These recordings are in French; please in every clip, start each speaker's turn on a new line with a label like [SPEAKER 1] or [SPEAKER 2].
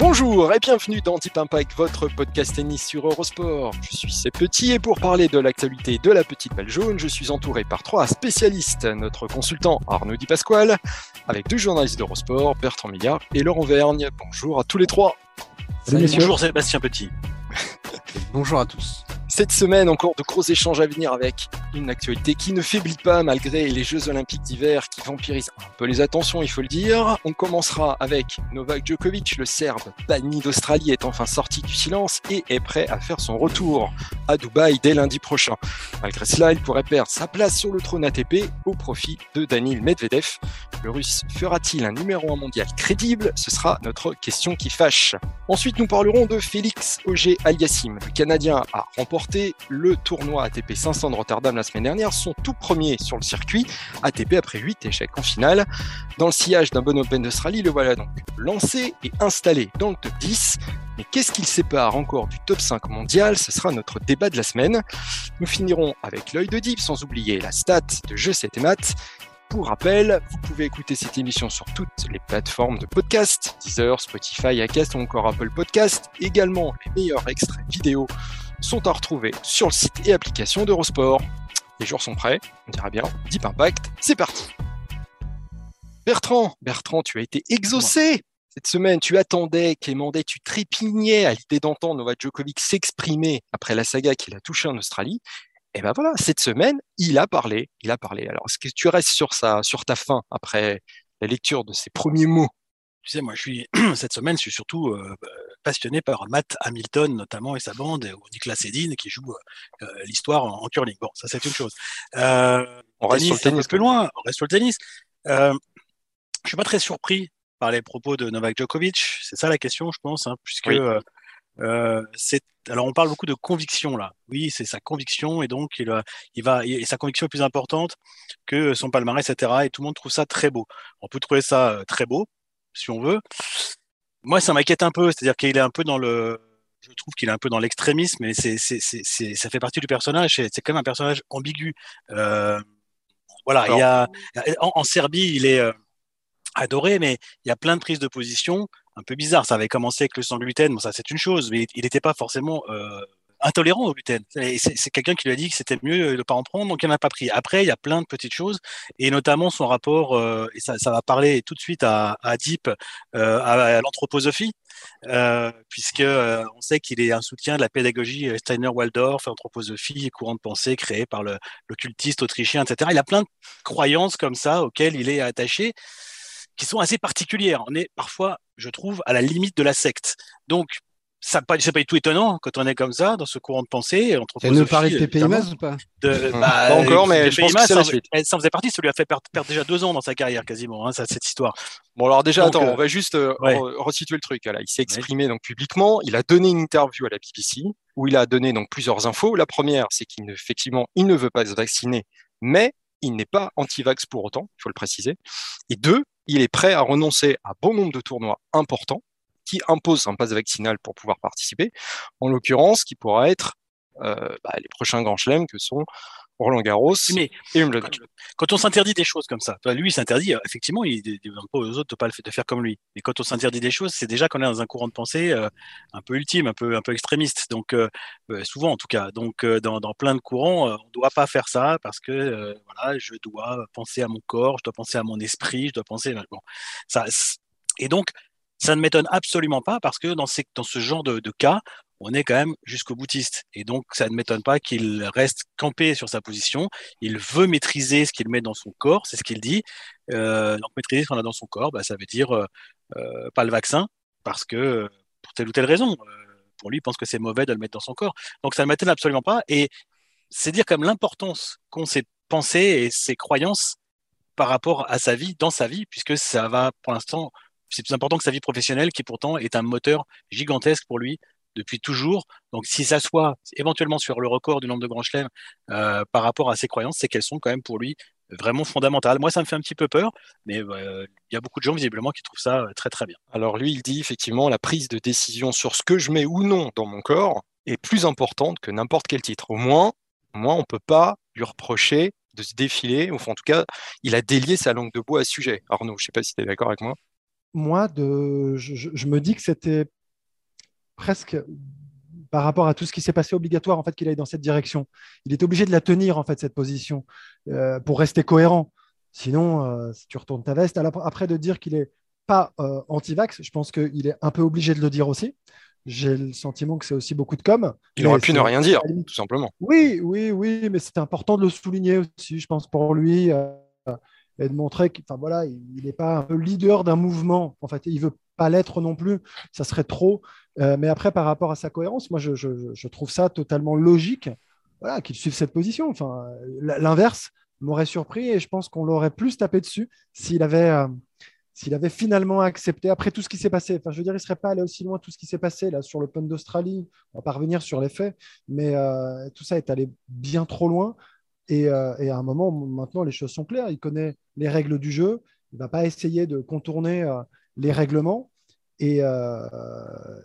[SPEAKER 1] Bonjour et bienvenue dans Deep Impact, votre podcast tennis sur Eurosport. Je suis C'est Petit et pour parler de l'actualité de la petite balle jaune, je suis entouré par trois spécialistes. Notre consultant Arnaud Di Pasquale, avec deux journalistes d'Eurosport, Bertrand Millard et Laurent Vergne. Bonjour à tous les trois.
[SPEAKER 2] Bonjour Sébastien Petit.
[SPEAKER 3] Bonjour à tous.
[SPEAKER 1] Cette semaine, encore de gros échanges à venir avec une actualité qui ne faiblit pas malgré les Jeux Olympiques d'hiver qui vampirisent un peu les attentions, il faut le dire. On commencera avec Novak Djokovic, le Serbe banni d'Australie, est enfin sorti du silence et est prêt à faire son retour à Dubaï dès lundi prochain. Malgré cela, il pourrait perdre sa place sur le trône ATP au profit de Daniil Medvedev. Le Russe fera-t-il un numéro 1 mondial crédible? Ce sera notre question qui fâche. Ensuite, nous parlerons de Félix Auger Aliassim. Le Canadien a remporté le tournoi ATP 500 de Rotterdam la semaine dernière, son tout premier sur le circuit ATP après 8 échecs en finale. Dans le sillage d'un bon Open d'Australie, le voilà donc lancé et installé dans le top 10. Mais qu'est-ce qu'il sépare encore du top 5 mondial? Ce sera notre débat de la semaine. Nous finirons avec l'œil de Deep, sans oublier la stat de Jeux 7 et Maths. Pour rappel, vous pouvez écouter cette émission sur toutes les plateformes de podcast, Deezer, Spotify, Acast ou encore Apple Podcast. Également, les meilleurs extraits vidéo sont à retrouver sur le site et application d'Eurosport. Les jours sont prêts, on dirait bien, Deep Impact, c'est parti. Bertrand, Bertrand, tu as été exaucé cette semaine. Tu attendais, quémandais, tu trépignais à l'idée d'entendre Novak Djokovic s'exprimer après la saga qu'il a touchée en Australie. Et ben voilà, cette semaine, il a parlé, il a parlé. Alors, est-ce que tu restes sur sa, sur ta fin après la lecture de ses premiers mots?
[SPEAKER 2] Tu sais, moi, je suis cette semaine, je suis surtout euh, passionné par Matt Hamilton notamment et sa bande, ou Nicolas Sedin qui joue euh, l'histoire en, curling. Bon, ça c'est une chose.
[SPEAKER 1] Euh, on reste sur le tennis.
[SPEAKER 2] Un peu plus loin, on reste sur le tennis. Euh, je suis pas très surpris par les propos de Novak Djokovic. C'est ça la question, je pense, hein, puisque euh, euh, c'est alors on parle beaucoup de conviction là. Oui, c'est sa conviction et donc il, il va et sa conviction est plus importante que son palmarès, etc. Et tout le monde trouve ça très beau. On peut trouver ça très beau si on veut. Moi, ça m'inquiète un peu, c'est-à-dire qu'il est un peu dans le, je trouve qu'il est un peu dans l'extrémisme, mais c'est, c'est, c'est, ça fait partie du personnage. C'est, quand même un personnage ambigu. Euh, voilà, il y a, en, Serbie, il est euh, adoré, mais il y a plein de prises de position un peu bizarres. Ça avait commencé avec le sang gluten, bon, ça c'est une chose, mais il n'était pas forcément euh, intolérant au gluten. C'est quelqu'un qui lui a dit que c'était mieux de ne pas en prendre, donc il n'en a pas pris. Après, il y a plein de petites choses, et notamment son rapport, euh, et ça, va parler tout de suite à, à Deep, euh, à, l'anthroposophie, euh, puisque euh, on sait qu'il est un soutien de la pédagogie Steiner-Waldorf, anthroposophie courant de pensée créé par l'occultiste autrichien, etc. Il a plein de croyances comme ça auxquelles il est attaché qui sont assez particulières. On est parfois, je trouve, à la limite de la secte. Donc, ça pas, c'est pas du tout étonnant quand on est comme ça dans ce courant de pensée.
[SPEAKER 3] Elle nous parlait de PPIMAS ou pas?
[SPEAKER 1] De, bah, Pas encore, mais je pense que c'est la suite.
[SPEAKER 2] Ça en faisait partie, ça lui a fait perdre, déjà deux ans dans sa carrière quasiment, hein, cette histoire.
[SPEAKER 1] Bon alors déjà, attends, euh, on va juste euh, resituer le truc. Là. Il s'est exprimé donc publiquement, il a donné une interview à la BBC où il a donné donc plusieurs infos. La première, c'est qu'effectivement, il ne veut pas se vacciner, mais il n'est pas anti-vax pour autant, il faut le préciser. Et deux, il est prêt à renoncer à bon nombre de tournois importants qui impose un passe vaccinal pour pouvoir participer. En l'occurrence, qui pourra être euh, bah, les prochains grands chelems que sont Roland Garros
[SPEAKER 2] mais et Wimbledon. Quand, on s'interdit des choses comme ça, lui il s'interdit, euh, effectivement, il ne demande pas aux autres de pas de faire comme lui. Mais quand on s'interdit des choses, c'est déjà qu'on est dans un courant de pensée euh, un peu ultime, un peu un peu extrémiste. Donc souvent en tout cas. Donc dans, dans, plein de courants, on ne doit pas faire ça parce que voilà, je dois penser à mon corps, je dois penser à mon esprit, je dois penser. Bon, ça. Et donc ça ne m'étonne absolument pas parce que dans, dans ce genre de, cas, on est quand même jusqu'au boutiste. Et donc, ça ne m'étonne pas qu'il reste campé sur sa position. Il veut maîtriser ce qu'il met dans son corps, c'est ce qu'il dit. Euh, donc, maîtriser ce qu'on a dans son corps, bah, ça veut dire euh, euh, pas le vaccin, parce que pour telle ou telle raison. pour lui, il pense que c'est mauvais de le mettre dans son corps. Donc, ça ne m'étonne absolument pas. Et c'est dire comme l'importance qu'ont ses pensées et ses croyances par rapport à sa vie, dans sa vie, puisque ça va, pour l'instant, c'est plus important que sa vie professionnelle, qui pourtant est un moteur gigantesque pour lui depuis toujours. Donc, si ça soit éventuellement sur le record du nombre de grands chelems euh, par rapport à ses croyances, c'est qu'elles sont quand même pour lui vraiment fondamentales. Moi, ça me fait un petit peu peur, mais euh, il y a beaucoup de gens visiblement qui trouvent ça euh, très très bien.
[SPEAKER 1] Alors lui, il dit effectivement la prise de décision sur ce que je mets ou non dans mon corps est plus importante que n'importe quel titre. Au moins, au on peut pas lui reprocher de se défiler. Enfin, en tout cas, il a délié sa langue de bois à ce sujet. Arnaud, je ne sais pas si tu es d'accord avec moi.
[SPEAKER 4] Moi, de... je, me dis que c'était presque par rapport à tout ce qui s'est passé obligatoire en fait qu'il aille dans cette direction. Il est obligé de la tenir en fait cette position euh, pour rester cohérent. Sinon, euh, si tu retournes ta veste, après de dire qu'il est pas euh, anti-vax, je pense qu'il est un peu obligé de le dire aussi. J'ai le sentiment que c'est aussi beaucoup de com.
[SPEAKER 1] Il aurait pu ne rien dire, tout simplement.
[SPEAKER 4] Oui, oui, oui, mais c'est important de le souligner aussi, je pense, pour lui, et de montrer qu'il voilà, il n'est pas un leader d'un mouvement. En fait, il veut pas l'être non plus. Ça serait trop. Euh, mais après, par rapport à sa cohérence, moi, je, je trouve ça totalement logique voilà, qu'il suive cette position. Enfin, l'inverse m'aurait surpris et je pense qu'on l'aurait plus tapé dessus s'il avait, euh, avait finalement accepté, après tout ce qui s'est passé, enfin, je veux dire, il ne serait pas allé aussi loin, tout ce qui s'est passé là sur l'Open d'Australie, on va pas revenir sur les faits, mais euh, tout ça est allé bien trop loin. Euh, et, à un moment, maintenant, les choses sont claires. Il connaît les règles du jeu. Il ne va pas essayer de contourner euh, les règlements. Et,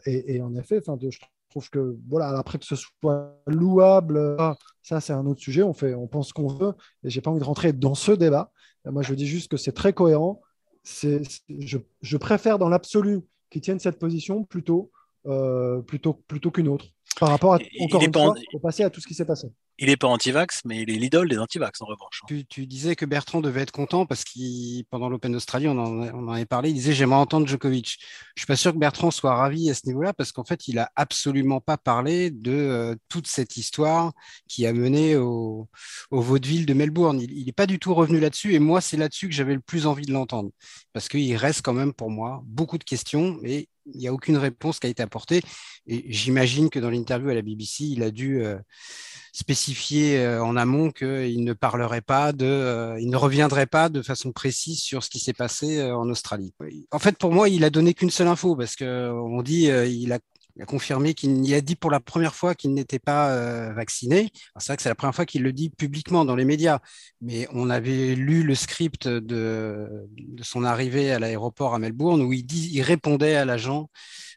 [SPEAKER 4] et, en effet, je trouve que, voilà, après que ce soit louable, ça, c'est un autre sujet. On, fait, on pense qu'on veut. Et je n'ai pas envie de rentrer dans ce débat. Moi, je dis juste que c'est très cohérent je, préfère dans l'absolu qu'ils tiennent cette position plutôt, euh, plutôt, plutôt qu'une autre par rapport à, encore une fois, au passé à tout ce qui s'est passé.
[SPEAKER 2] Il n'est pas anti-vax, mais il est l'idole des anti-vax en revanche.
[SPEAKER 3] Hein. Tu, disais que Bertrand devait être content parce que pendant l'Open d'Australie, on, en, on en avait parlé, il disait j'aimerais entendre Djokovic. Je suis pas sûr que Bertrand soit ravi à ce niveau-là parce qu'en fait, il a absolument pas parlé de euh, toute cette histoire qui a mené au, au vaudeville de Melbourne. Il n'est pas du tout revenu là-dessus et moi, c'est là-dessus que j'avais le plus envie de l'entendre parce qu'il reste quand même pour moi beaucoup de questions et il n'y a aucune réponse qui a été apportée. Et j'imagine que dans l'interview à la BBC, il a dû euh, spécifier euh, en amont qu'il ne parlerait pas de, euh, il ne reviendrait pas de façon précise sur ce qui s'est passé en Australie. En fait, pour moi, il a donné qu'une seule info parce qu'on dit il a il a confirmé qu'il a dit pour la première fois qu'il n'était pas euh, vacciné. C'est vrai que c'est la première fois qu'il le dit publiquement dans les médias, mais on avait lu le script de, son arrivée à l'aéroport à Melbourne où il, répondait à l'agent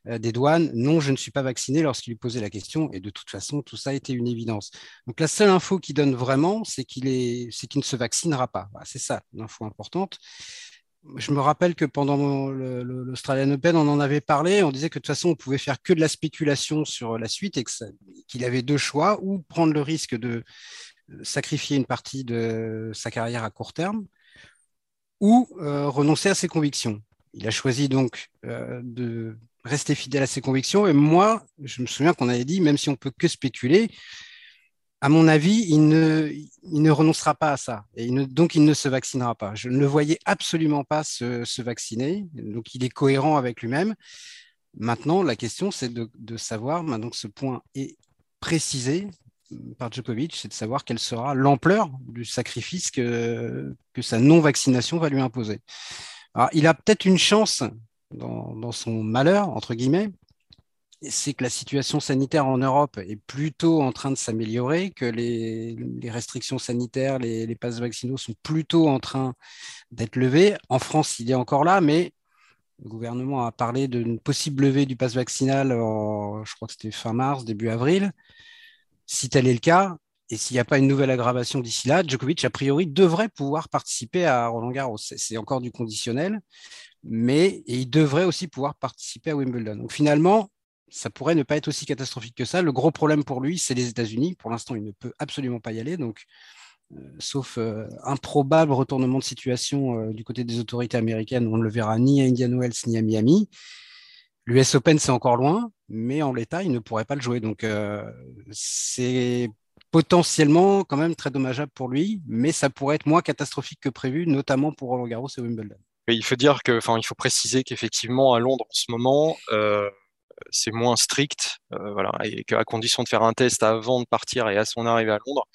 [SPEAKER 3] euh, des douanes non, je ne suis pas vacciné lorsqu'il lui posait la question. Et de toute façon, tout ça était une évidence. Donc la seule info qu'il donne vraiment, c'est qu'il ne se vaccinera pas. c'est ça l'info importante je me rappelle que pendant l'Australian Open, on en avait parlé. On disait que de toute façon, on pouvait faire que de la spéculation sur la suite et qu'il avait deux choix ou prendre le risque de sacrifier une partie de sa carrière à court terme ou euh, renoncer à ses convictions. Il a choisi donc euh, de rester fidèle à ses convictions. Et moi, je me souviens qu'on avait dit, même si on peut que spéculer, à mon avis, il ne, renoncera pas à ça. Et donc, il ne se vaccinera pas. Je ne le voyais absolument pas se, vacciner. Donc, il est cohérent avec lui-même. Maintenant, la question, c'est de, savoir, maintenant que ce point est précisé par Djokovic, c'est de savoir quelle sera l'ampleur du sacrifice que, sa non-vaccination va lui imposer. Il a peut-être une chance dans son malheur, entre guillemets, c'est que la situation sanitaire en Europe est plutôt en train de s'améliorer, que les, restrictions sanitaires, les, les, passes vaccinaux sont plutôt en train d'être levées. En France, il est encore là, mais le gouvernement a parlé d'une possible levée du pass vaccinal, je crois que c'était fin mars, début avril. Si tel est le cas, et s'il n'y a pas une nouvelle aggravation d'ici là, Djokovic, a priori, devrait pouvoir participer à Roland Garros. C'est encore du conditionnel, mais il devrait aussi pouvoir participer à Wimbledon. Donc finalement, ça pourrait ne pas être aussi catastrophique que ça. Le gros problème pour lui, c'est les États-Unis. Pour l'instant, il ne peut absolument pas y aller. Donc, euh, sauf euh, improbable retournement de situation euh, du côté des autorités américaines, on ne le verra ni à Indian Wells ni à Miami. L'US Open, c'est encore loin, mais en l'état, il ne pourrait pas le jouer. Donc, c'est potentiellement quand même très dommageable pour lui, mais ça pourrait être moins catastrophique que prévu, notamment pour Roland Garros et Wimbledon.
[SPEAKER 1] il faut dire que, il faut préciser qu'effectivement à Londres en ce moment, c'est moins strict, voilà, et qu'à condition de faire un test avant de partir et à son arrivée à Londres,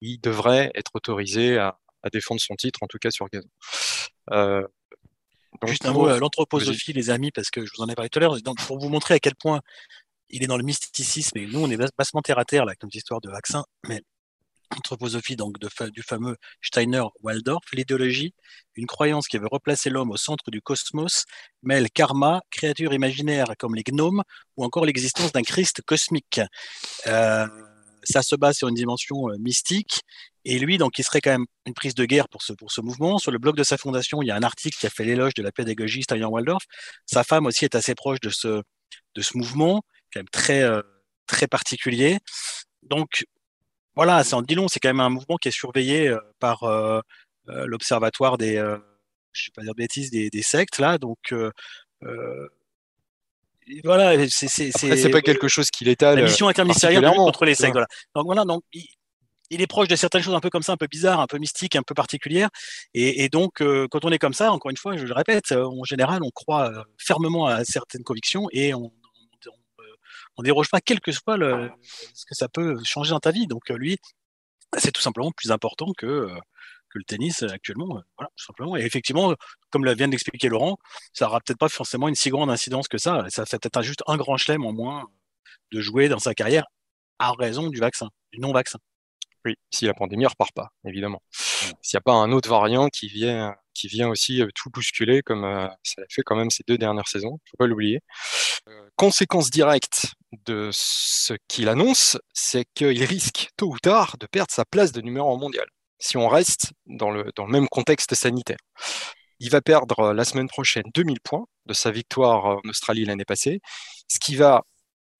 [SPEAKER 1] il devrait être autorisé à, défendre son titre, en tout cas sur gazon.
[SPEAKER 2] Juste un mot, l'anthroposophie, les amis, parce que je vous en ai parlé tout à l'heure, pour vous montrer à quel point il est dans le mysticisme, et nous, on est bassement terre à terre, là, comme histoire de vaccin, mais anthroposophie donc du fameux Steiner-Waldorf, l'idéologie, une croyance qui veut replacer l'homme au centre du cosmos, mêle karma, créatures imaginaires comme les gnomes, ou encore l'existence d'un Christ cosmique. Euh, ça se base sur une dimension euh, mystique. Et lui, donc, il serait quand même une prise de guerre pour ce, pour ce mouvement. Sur le blog de sa fondation, il y a un article qui a fait l'éloge de la pédagogie Steiner-Waldorf. Sa femme aussi est assez proche de ce, de ce mouvement, quand même très, euh, très particulier. Donc, voilà, c'est en dit long. C'est quand même un mouvement qui est surveillé euh, par l'observatoire des, je sais pas dire bêtises, des, des sectes là. Donc, voilà, c'est
[SPEAKER 1] c'est pas quelque chose qui l'étale.
[SPEAKER 2] La mission interministérielle contre les sectes. Voilà. Donc voilà, donc il, est proche de certaines choses un peu comme ça, un peu bizarres, un peu mystiques, un peu particulières. Et, donc, euh, quand on est comme ça, encore une fois, je le répète, euh, en général, on croit euh, fermement à certaines convictions et on on déroge pas, quel que soit ce que ça peut changer dans ta vie. Donc lui, c'est tout simplement plus important que que le tennis actuellement. Voilà, tout simplement. Et effectivement, comme vient d'expliquer Laurent, ça n'aura peut-être pas forcément une si grande incidence que ça. Ça fait peut-être juste un grand chelem en moins de jouer dans sa carrière à raison du vaccin, du non-vaccin.
[SPEAKER 1] Oui, si la pandémie ne repart pas, évidemment. S'il n'y a pas un autre variant qui vient, qui vient aussi euh, tout bousculer, comme euh, ça l'a fait quand même ces deux dernières saisons, il ne faut pas l'oublier. Euh, conséquence directe de ce qu'il annonce, c'est qu'il risque tôt ou tard de perdre sa place de numéro 1 mondial si on reste dans le, dans le même contexte sanitaire. Il va perdre la semaine prochaine 2000 points de sa victoire en Australie l'année passée, ce qui va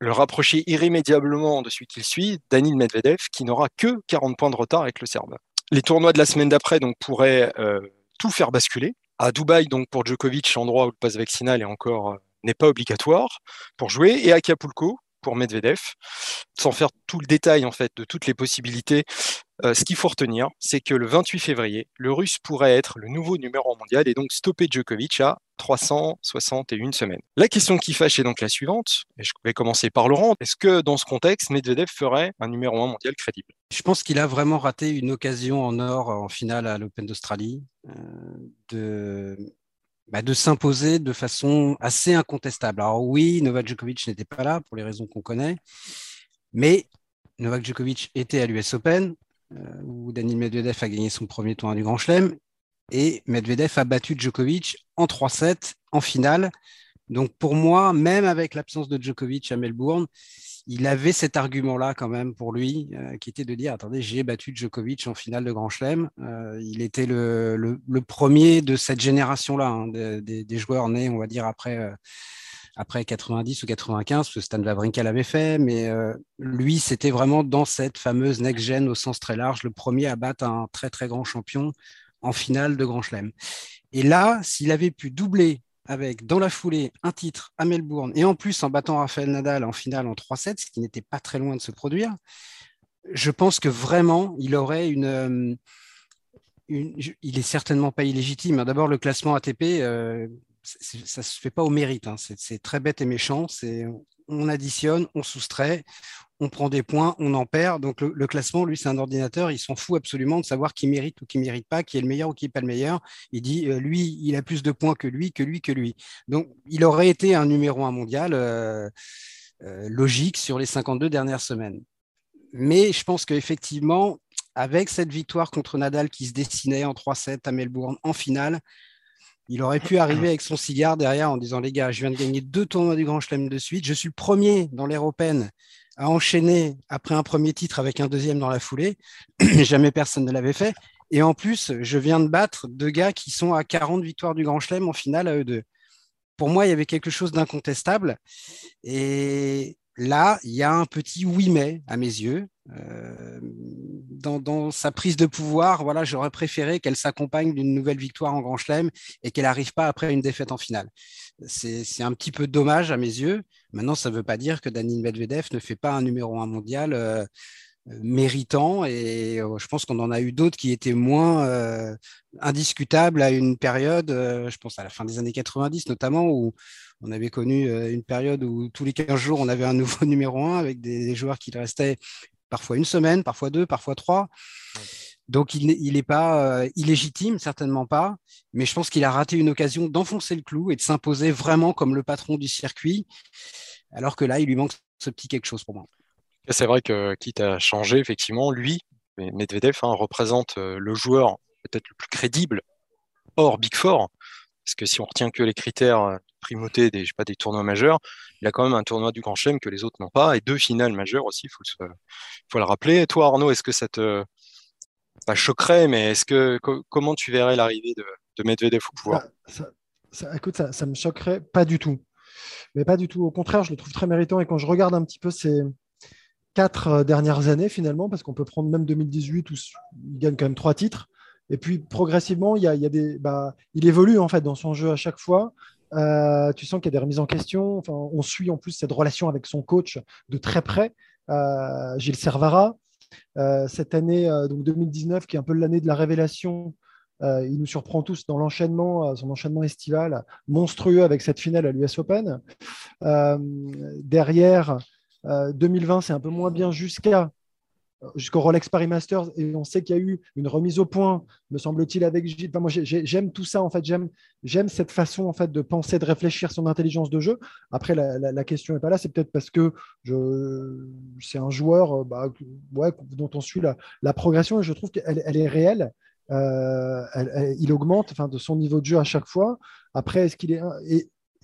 [SPEAKER 1] le rapprocher irrémédiablement de celui qu'il suit, Danil Medvedev, qui n'aura que 40 points de retard avec le Serbe. Les tournois de la semaine d'après donc pourraient euh, tout faire basculer. À Dubaï, donc pour Djokovic, endroit où le passe vaccinal est encore euh, n'est pas obligatoire pour jouer, et à Acapulco, pour Medvedev. Sans faire tout le détail en fait de toutes les possibilités, euh, ce qu'il faut retenir, c'est que le 28 février, le Russe pourrait être le nouveau numéro mondial et donc stopper Djokovic à 361 semaines. La question qui fâche est donc la suivante, et je vais commencer par Laurent. Est-ce que dans ce contexte, Medvedev ferait un numéro 1 mondial crédible?
[SPEAKER 3] Je pense qu'il a vraiment raté une occasion en or en finale à l'Open d'Australie euh, de bah, de s'imposer de façon assez incontestable. Alors oui, Novak Djokovic n'était pas là pour les raisons qu'on connaît, mais Novak Djokovic était à l'US Open, euh, où Daniel Medvedev a gagné son premier tour du Grand Chelem, et Medvedev a battu Djokovic en 3-7 en finale. Donc pour moi, même avec l'absence de Djokovic à Melbourne, il avait cet argument-là quand même pour lui, euh, qui était de dire attendez, j'ai battu Djokovic en finale de Grand Chelem. Euh, il était le, premier de cette génération-là, hein, des, joueurs nés, on va dire, après, euh, après 90 ou 95, parce que Stan Wawrinka l'avait fait, mais lui, c'était vraiment dans cette fameuse next-gen au sens très large, le premier à battre un très très grand champion en finale de Grand Chelem. Et là, s'il avait pu doubler avec dans la foulée un titre à Melbourne et en plus en battant Rafael Nadal en finale en 3-7, ce qui n'était pas très loin de se produire, je pense que vraiment il aurait une, euh, il est certainement pas illégitime. D'abord le classement ATP, euh, ça se fait pas au mérite. Hein. C'est très bête et méchant. On additionne, on soustrait, on prend des points, on en perd. Donc le, classement, lui, c'est un ordinateur, il s'en fout absolument de savoir qui mérite ou qui ne mérite pas, qui est le meilleur ou qui n'est pas le meilleur. Il dit, euh, lui, il a plus de points que lui, que lui, que lui. Donc il aurait été un numéro un mondial euh, euh, logique sur les 52 dernières semaines. Mais je pense qu'effectivement, avec cette victoire contre Nadal qui se dessinait en 3-7 à Melbourne en finale, il aurait pu arriver avec son cigare derrière en disant les gars, je viens de gagner deux tournois du Grand Chelem de suite, je suis le premier dans l'ère européenne à enchaîner après un premier titre avec un deuxième dans la foulée. Jamais personne ne l'avait fait. Et en plus, je viens de battre deux gars qui sont à 40 victoires du Grand Chelem en finale à eux deux. Pour moi, il y avait quelque chose d'incontestable. Et là, il y a un petit oui mais à mes yeux. Euh, dans, sa prise de pouvoir, voilà, j'aurais préféré qu'elle s'accompagne d'une nouvelle victoire en Grand Chelem et qu'elle n'arrive pas après une défaite en finale. C'est un petit peu dommage à mes yeux. Maintenant, ça ne veut pas dire que Danil Medvedev ne fait pas un numéro un mondial euh, méritant et je pense qu'on en a eu d'autres qui étaient moins indiscutables à une période, je pense à la fin des années 90 notamment, où on avait connu une période où tous les 15 jours, on avait un nouveau numéro 1 avec des, joueurs qui restaient parfois une semaine, parfois deux, parfois trois. Donc, il n'est pas illégitime, certainement pas, mais je pense qu'il a raté une occasion d'enfoncer le clou et de s'imposer vraiment comme le patron du circuit, alors que là, il lui manque ce petit quelque chose pour moi.
[SPEAKER 1] C'est vrai que quitte à changer, effectivement, lui, Medvedev, hein, représente le joueur peut-être le plus crédible hors Big Four, parce que si on retient que les critères de primauté des, pas, des tournois majeurs, il a quand même un tournoi du Grand Chelem que les autres n'ont pas, et deux finales majeures aussi, il faut, le rappeler. toi, Arnaud, est-ce que ça te, pas choquerait, mais est-ce que comment tu verrais l'arrivée de, de, Medvedev au pouvoir?
[SPEAKER 4] Ça, ça, Écoute, ça, ça me choquerait pas du tout. Mais pas du tout. Au contraire, je le trouve très méritant. Et quand je regarde un petit peu ces quatre euh, dernières années, finalement, parce qu'on peut prendre même 2018 où il gagne quand même trois titres. Et puis progressivement, il, y y bah, il évolue en fait dans son jeu à chaque fois. Euh, tu sens qu'il y a des remises en question. Enfin, on suit en plus cette relation avec son coach de très près, euh, Gilles Servara. Euh, cette année, donc 2019, qui est un peu l'année de la révélation, il nous surprend tous dans l'enchaînement, son enchaînement estival monstrueux avec cette finale à l'US Open. derrière, 2020, c'est un peu moins bien jusqu'à jusqu'au Rolex Paris Masters et on sait qu'il y a eu une remise au point, me semble-t-il, avec Gilles. moi, j'aime tout ça en fait. J'aime cette façon en fait de penser, de réfléchir son intelligence de jeu. Après, la, question n'est pas là. C'est peut-être parce que c'est un joueur euh, bah, dont on suit la, progression et je trouve qu'elle elle est réelle. Euh, il augmente enfin, de son niveau de jeu à chaque fois. Après, est-ce qu'il est.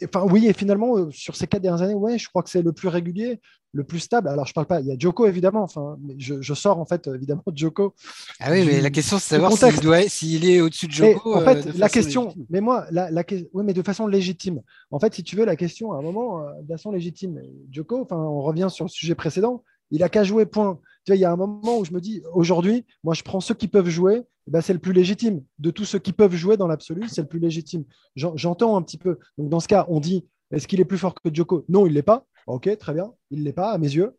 [SPEAKER 4] Enfin, oui, et finalement, euh, sur ces quatre dernières années, ouais, je crois que c'est le plus régulier, le plus stable. Alors, je parle pas, il y a Joko, évidemment. Enfin, je, sors, en fait, évidemment, de Joko.
[SPEAKER 3] Ah oui, mais la question, c'est de savoir s'il est au-dessus de Joko.
[SPEAKER 4] en fait, euh, la question, mais moi, la, la, oui, mais de façon légitime. En fait, si tu veux, la question, à un moment, euh, de façon légitime. Joko, enfin, on revient sur le sujet précédent, il a qu'à jouer, point. Il y a un moment où je me dis, aujourd'hui, moi, je prends ceux qui peuvent jouer, eh ben, c'est le plus légitime. De tous ceux qui peuvent jouer dans l'absolu, c'est le plus légitime. J'entends un petit peu. Donc, dans ce cas, on dit, est-ce qu'il est plus fort que Djoko? Non, il ne l'est pas. Ok, très bien. Il ne l'est pas, à mes yeux.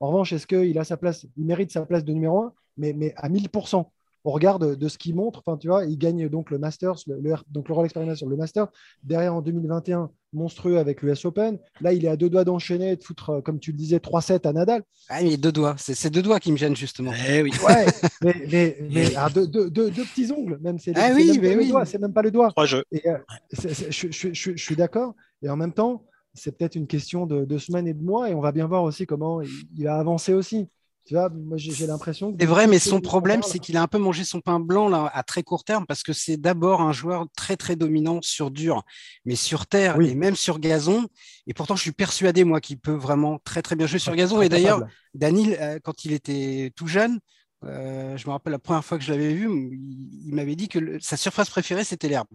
[SPEAKER 4] En revanche, est-ce qu'il a sa place? Il mérite sa place de numéro 1, mais, mais à 1000% on regarde de ce qu'il montre. Enfin, tu vois, il gagne donc le Masters, le, donc le Rolex Paris sur le Masters. Derrière, en 2021, monstrueux avec l'US Open. Là, il est à deux doigts d'enchaîner, de foutre, euh, comme tu le disais, 3-7 à Nadal.
[SPEAKER 3] Ah, mais deux doigts. C'est ces deux doigts qui me gênent, justement.
[SPEAKER 4] Eh oui. Ouais, mais, mais, ah, deux, petits ongles, même. C'est
[SPEAKER 3] ah, oui,
[SPEAKER 4] même
[SPEAKER 3] oui.
[SPEAKER 4] C'est même pas le doigt.
[SPEAKER 2] Trois jeux.
[SPEAKER 4] Et, euh, je, suis d'accord. Et en même temps, c'est peut-être une question de, semaines et de mois. Et on va bien voir aussi comment il, il va avancer aussi. Tu vois, moi j'ai l'impression.
[SPEAKER 3] C'est vrai, mais son problème, c'est qu'il a un peu mangé son pain blanc là, à très court terme parce que c'est d'abord un joueur très très dominant sur dur, mais sur terre et même sur gazon. Et pourtant, je suis persuadé moi qu'il peut vraiment très très bien jouer sur gazon. Et d'ailleurs, Daniel, euh, quand il était tout jeune, euh, je me rappelle la première fois que je l'avais vu, il, m'avait dit que sa surface préférée c'était l'herbe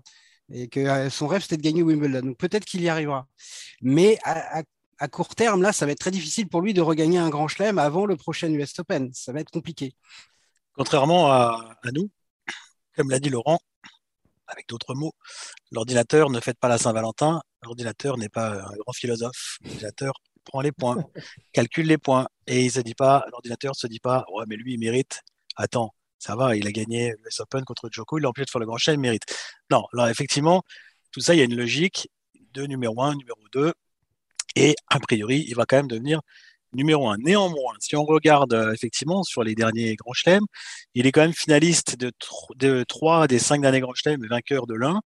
[SPEAKER 3] et que euh, son rêve c'était de gagner Wimbledon. Donc peut-être qu'il y arrivera. Mais à, à, à court terme, là, ça va être très difficile pour lui de regagner un grand chelem avant le prochain US Open. Ça va être compliqué.
[SPEAKER 2] Contrairement à, nous, comme l'a dit Laurent, avec d'autres mots, l'ordinateur ne fait pas la Saint-Valentin. L'ordinateur n'est pas un grand philosophe. L'ordinateur prend les points, calcule les points, et il se dit pas, l'ordinateur se dit pas, ouais, mais lui, il mérite. Attends, ça va, il a gagné l'US Open contre Joko, il a empêché de faire le grand chelem, il mérite. Non, alors effectivement, tout ça, il y a une logique de numéro 1, numéro 2, et a priori, il va quand même devenir numéro un. Néanmoins, si on regarde euh, effectivement sur les derniers grands chelems, il est quand même finaliste de, de trois des cinq derniers grands chelems, vainqueur de l'un,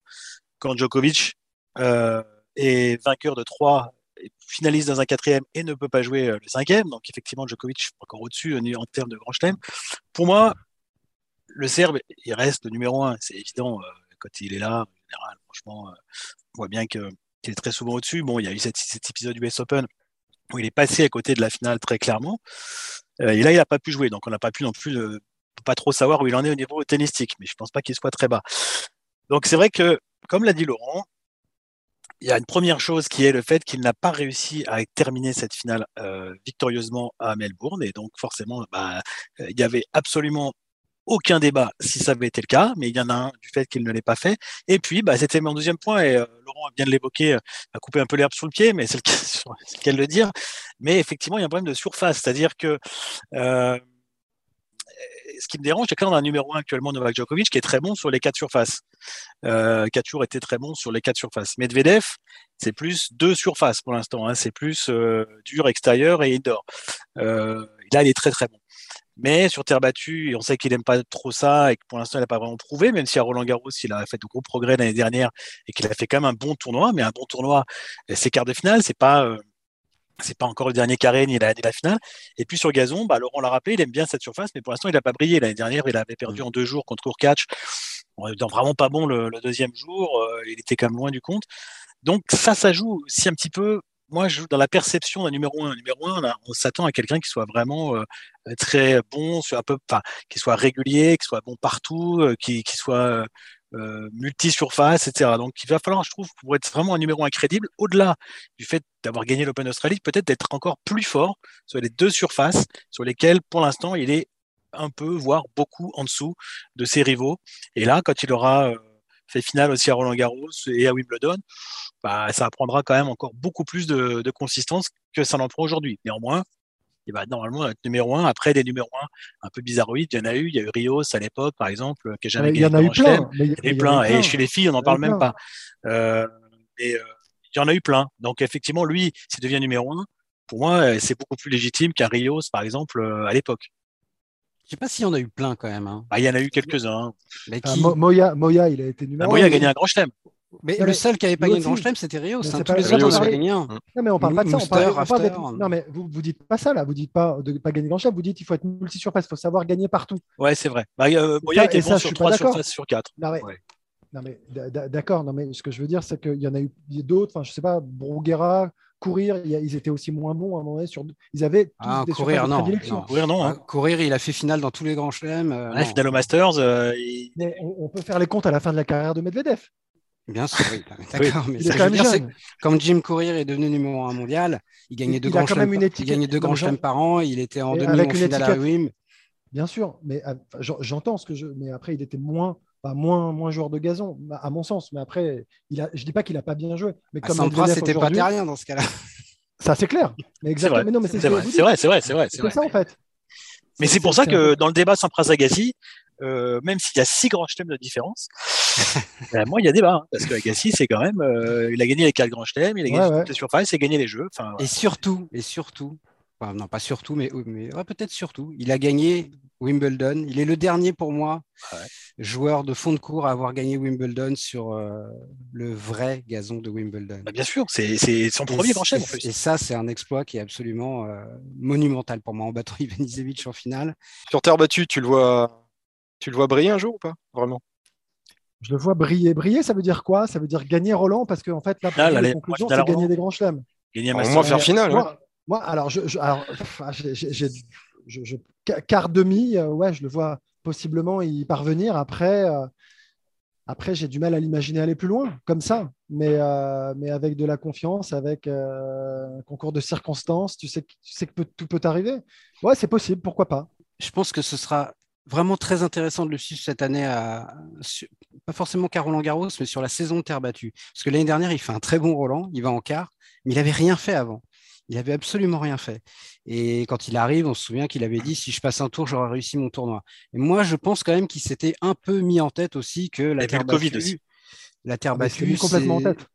[SPEAKER 2] quand Djokovic euh, est vainqueur de trois, finaliste dans un quatrième et ne peut pas jouer euh, le cinquième. Donc effectivement, Djokovic encore au-dessus en termes de grands chelems. Pour moi, le Serbe, il reste le numéro un. C'est évident quand il est là. Franchement, on voit bien que qui est très souvent au-dessus. Bon, il y a eu cet, épisode du US Open où il est passé à côté de la finale très clairement. Euh, et là, il n'a pas pu jouer, donc on n'a pas pu non plus euh, pas trop savoir où il en est au niveau tennistique, mais je pense pas qu'il soit très bas. Donc c'est vrai que, comme l'a dit Laurent, il y a une première chose qui est le fait qu'il n'a pas réussi à terminer cette finale euh, victorieusement à Melbourne, et donc forcément, bah, il y avait absolument aucun débat si ça avait été le cas, mais il y en a un du fait qu'il ne l'ait pas fait. Et puis, bah, c'était mon deuxième point, et euh, Laurent vient de l'évoquer, euh, a coupé un peu l'herbe sous le pied, mais c'est le, cas de le dire. Mais effectivement, il y a un problème de surface, c'est-à-dire que euh, ce qui me dérange, c'est qu'on a un numéro 1 actuellement, Novak Djokovic, qui est très bon sur les quatre surfaces. Euh, toujours été très bon sur les quatre surfaces. Medvedev, c'est plus deux surfaces pour l'instant. Hein. C'est plus dur extérieur et indoor. Euh, là, il est très très bon. Mais sur terre battue, et on sait qu'il n'aime pas trop ça et que pour l'instant, il n'a pas vraiment prouvé, même si à Roland Garros, il a fait de gros progrès l'année dernière et qu'il a fait quand même un bon tournoi. Mais un bon tournoi, c'est quart de finale, c'est pas. Euh, c'est pas encore le dernier carré ni la, la finale. Et puis sur gazon, bah, Laurent l'a rappelé, il aime bien cette surface, mais pour l'instant, il n'a pas brillé. L'année dernière, il avait perdu en deux jours contre Urkach. Bon, vraiment pas bon le, deuxième jour. Euh, il était quand même loin du compte. Donc ça, ça joue aussi un petit peu. Moi, dans la perception d'un numéro un. numéro un, on, s'attend à quelqu'un qui soit vraiment euh, très bon, qui soit régulier, qui soit bon partout, euh, qui, soit euh, multi-surface, etc. Donc il va falloir, je trouve, pour être vraiment un numéro incrédible, au-delà du fait d'avoir gagné l'Open Australie, peut-être d'être encore plus fort sur les deux surfaces sur lesquelles, pour l'instant, il est un peu, voire beaucoup en dessous de ses rivaux. Et là, quand il aura euh, fait finale aussi à Roland Garros et à Wimbledon, bah, ça prendra quand même encore beaucoup plus de, de consistance que ça n'en prend aujourd'hui. Néanmoins, il va normalement être numéro un. Après, des numéros un un peu bizarroïdes, il y en a eu. Il y a eu Rios à l'époque, par exemple, qui n'a jamais
[SPEAKER 4] gagné. Il y en a eu plein.
[SPEAKER 2] Il y, a eu plein. Et chez les filles, on n'en parle même pas. Euh, et euh, il y en a eu plein. Donc, effectivement, lui, s'il devient numéro un, pour moi, euh, c'est beaucoup plus légitime qu'un Rios, par exemple, à l'époque.
[SPEAKER 3] Je sais pas s'il y en a eu plein quand même. Hein.
[SPEAKER 2] Bah, il y en a eu quelques-uns.
[SPEAKER 4] Ah, Moya, Moya, il a été numéro
[SPEAKER 2] bah, Moya a gagné un grand chelem.
[SPEAKER 3] Mais le seul qui n'avait pas gagné grand chelem, c'était Rio. C'est tous les autres, gagné un.
[SPEAKER 4] Non, mais on parle pas de ça. On parle, Non, mais vous ne dites pas ça, là. Vous dites pas de pas gagner grand chelem. Vous dites qu'il faut être multi-surface. Il faut savoir gagner partout.
[SPEAKER 2] Ouais, c'est vrai. Bah, euh, Moya était bon sur 3 surfaces sur 4.
[SPEAKER 4] Non, mais d'accord. Non, mais ce que je veux dire, c'est qu'il y en a eu d'autres. Enfin, je sais pas, Bruguera, courir, ils étaient aussi moins bons à un moment donné. Sur... Ils avaient tous
[SPEAKER 3] ah,
[SPEAKER 4] des
[SPEAKER 3] courir, non,
[SPEAKER 2] Courir, non. Hein.
[SPEAKER 3] Ah, courir, il a fait finale dans tous les grands chelems. Euh,
[SPEAKER 2] ouais, finale au Masters. Euh,
[SPEAKER 4] mais on, peut faire les comptes à la fin de la carrière de Medvedev.
[SPEAKER 3] Bien sûr, oui. D'accord. mais ça, dire, c'est quand Jim Courier est devenu numéro un mondial, il gagnait deux grands chelems, il gagnait deux grands chelems par an, il était en demi en finale à Wim.
[SPEAKER 4] Bien sûr, mais euh, j'entends ce que je. Mais après, il était moins pas moins, moins joueur de gazon, à mon sens. Mais après, il a, je dis pas qu'il a pas bien joué. Mais
[SPEAKER 3] ah, comme Sampras, c'était pas terrien dans ce cas-là.
[SPEAKER 4] Ça, c'est clair. Mais exactement.
[SPEAKER 2] C'est vrai, c'est vrai, c'est vrai, c'est vrai.
[SPEAKER 4] C'est ça, en fait.
[SPEAKER 2] Mais c'est pour ça que dans le débat Sampras-Agassi, euh, même s'il y a six grands chelems de différence, ben, moi, il y a débat. Hein, parce que Agassi, c'est quand même, euh, il a gagné les quatre grands chelems, il a gagné toutes les surfaces, il a gagné les jeux.
[SPEAKER 3] Et surtout, et surtout, non, pas surtout, mais, mais peut-être surtout, il a gagné Wimbledon. Il est le dernier pour moi, joueur de fond de cours à avoir gagné Wimbledon sur euh, le vrai gazon de Wimbledon.
[SPEAKER 2] Bah, bien sûr, c'est son premier grand chef.
[SPEAKER 3] Et ça, c'est un exploit qui est absolument euh, monumental pour moi en battant Ivan en finale.
[SPEAKER 1] Sur terre battue, tu le vois, tu le vois briller un jour ou pas Vraiment?
[SPEAKER 4] Je le vois briller. Briller, ça veut dire quoi? Ça veut dire gagner Roland, parce qu'en fait, la, ah, conclusion, c'est gagner des grands chelems.
[SPEAKER 1] Gagner un moins faire finale.
[SPEAKER 4] Moi, alors, je, je, quart demi, euh, ouais, je le vois possiblement y parvenir. Après, euh, après j'ai du mal à l'imaginer aller plus loin, comme ça. Mais, euh, mais avec de la confiance, avec un concours de circonstances, tu sais, tu sais que tout peut arriver. Ouais, c'est possible, pourquoi pas.
[SPEAKER 3] Je pense que ce sera vraiment très intéressant de le suivre cette année, à, pas forcément qu'à Roland Garros, mais sur la saison de terre battue. Parce que l'année dernière, il fait un très bon Roland, il va en quart, mais il n'avait rien fait avant. Il avait absolument rien fait. Et quand il arrive, on se souvient qu'il avait dit si je passe un tour, j'aurai réussi mon tournoi. Et moi, je pense quand même qu'il s'était un peu mis en tête aussi que la Terre battue, aussi. La Terre battue,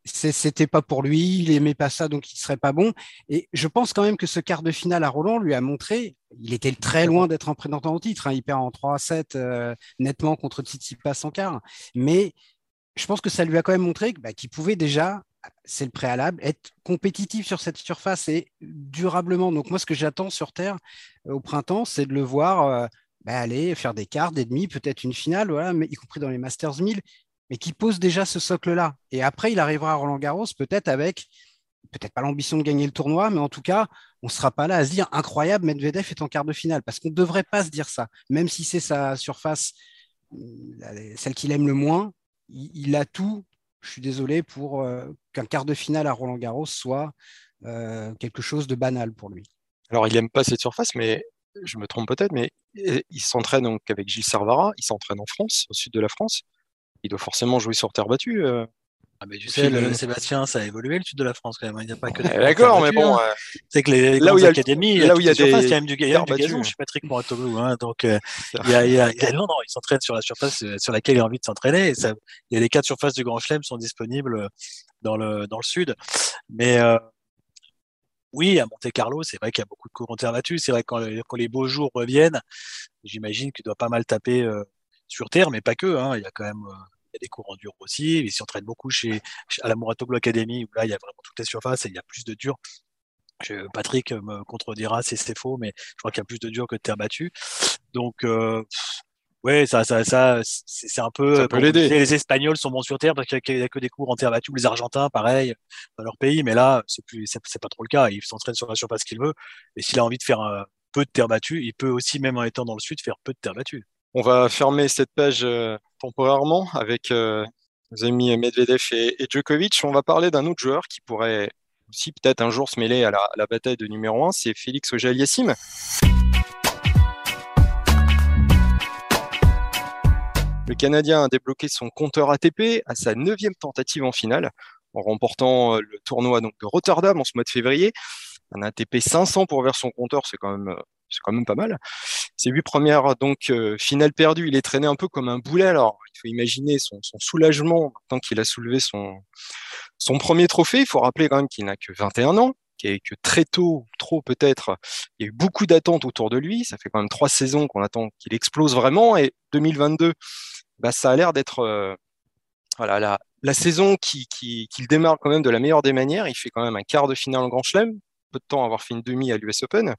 [SPEAKER 3] c'était pas pour lui, il aimait pas ça, donc il serait pas bon. Et je pense quand même que ce quart de finale à Roland lui a montré, il était très loin d'être un prétendant au titre. Hein. il perd en 3-7 euh, nettement contre Tsitsipas en quart. Mais je pense que ça lui a quand même montré bah, qu'il pouvait déjà c'est le préalable, être compétitif sur cette surface et durablement. Donc moi, ce que j'attends sur Terre euh, au printemps, c'est de le voir euh, bah, aller faire des quarts, des demi, peut-être une finale, voilà, mais, y compris dans les Masters 1000, mais qui pose déjà ce socle-là. Et après, il arrivera à Roland Garros, peut-être avec, peut-être pas l'ambition de gagner le tournoi, mais en tout cas, on ne sera pas là à se dire incroyable, Medvedev est en quart de finale, parce qu'on ne devrait pas se dire ça, même si c'est sa surface, euh, celle qu'il aime le moins, il a tout je suis désolé pour qu'un quart de finale à Roland Garros soit euh, quelque chose de banal pour lui.
[SPEAKER 1] Alors, il n'aime pas cette surface, mais je me trompe peut-être, mais il s'entraîne donc avec Gilles Servara, il s'entraîne en France, au sud de la France. Il doit forcément jouer sur terre battue. Euh.
[SPEAKER 2] Ah, mais tu sais, le, Sébastien, ça a évolué le sud de la France quand même. Il n'y a pas que
[SPEAKER 1] des. D'accord, mais bon. Hein.
[SPEAKER 2] C'est que les là où il y a académies, là où il y a des. il y a même du, y a du gazon chez Patrick Moratoglou. Hein, donc, euh, il, y a, il, y a, il y a, non, non, il s'entraîne sur la surface euh, sur laquelle il a envie de s'entraîner. Il y a les quatre surfaces du Grand Chelem sont disponibles dans le, dans le sud. Mais. Euh, oui, à Monte Carlo, c'est vrai qu'il y a beaucoup de cours en terre battue. C'est vrai que quand, les beaux jours reviennent, j'imagine qu'il doit pas mal taper euh, sur terre, mais pas que. Hein. Il y a quand même euh, des cours en dur aussi. Il s'entraîne beaucoup chez, à la Moratoglu Academy, où là, il y a vraiment toutes les surfaces et il y a plus de dur. Patrick me contredira si c'est faux, mais je crois qu'il y a plus de dur que de terre battue. Donc, euh, ouais, ça, ça, ça c'est un peu.
[SPEAKER 1] Ça peut l'aider.
[SPEAKER 2] Les Espagnols sont bons sur terre parce qu'il n'y a que des cours en terre battue. Les Argentins, pareil, dans leur pays, mais là, c'est plus, c'est pas trop le cas. Il s'entraîne sur la surface qu'il veut. Et s'il a envie de faire un peu de terre battue, il peut aussi, même en étant dans le sud, faire peu de terre battue.
[SPEAKER 1] On va fermer cette page euh, temporairement avec euh, nos amis Medvedev et, Djokovic. On va parler d'un autre joueur qui pourrait aussi peut-être un jour se mêler à la, bataille de numéro 1, c'est Félix Auger-Aliassime. Le Canadien a débloqué son compteur ATP à sa neuvième tentative en finale, en remportant euh, le tournoi donc, de Rotterdam en ce mois de février. Un ATP 500 pour vers son compteur, c'est quand même c'est quand même pas mal. Ses huit premières donc euh, finales perdues, il est traîné un peu comme un boulet. Alors il faut imaginer son, soulagement tant qu'il a soulevé son premier trophée. Il faut rappeler quand même qu'il n'a que 21 ans, que très tôt, trop peut-être, il y a eu beaucoup d'attentes autour de lui. Ça fait quand même trois saisons qu'on attend qu'il explose vraiment. Et 2022, bah, ça a l'air d'être euh, voilà, la, la saison qui, qui, qui, démarre quand même de la meilleure des manières. Il fait quand même un quart de finale en Grand Chelem, peu de temps avoir fait une demi à l'US Open.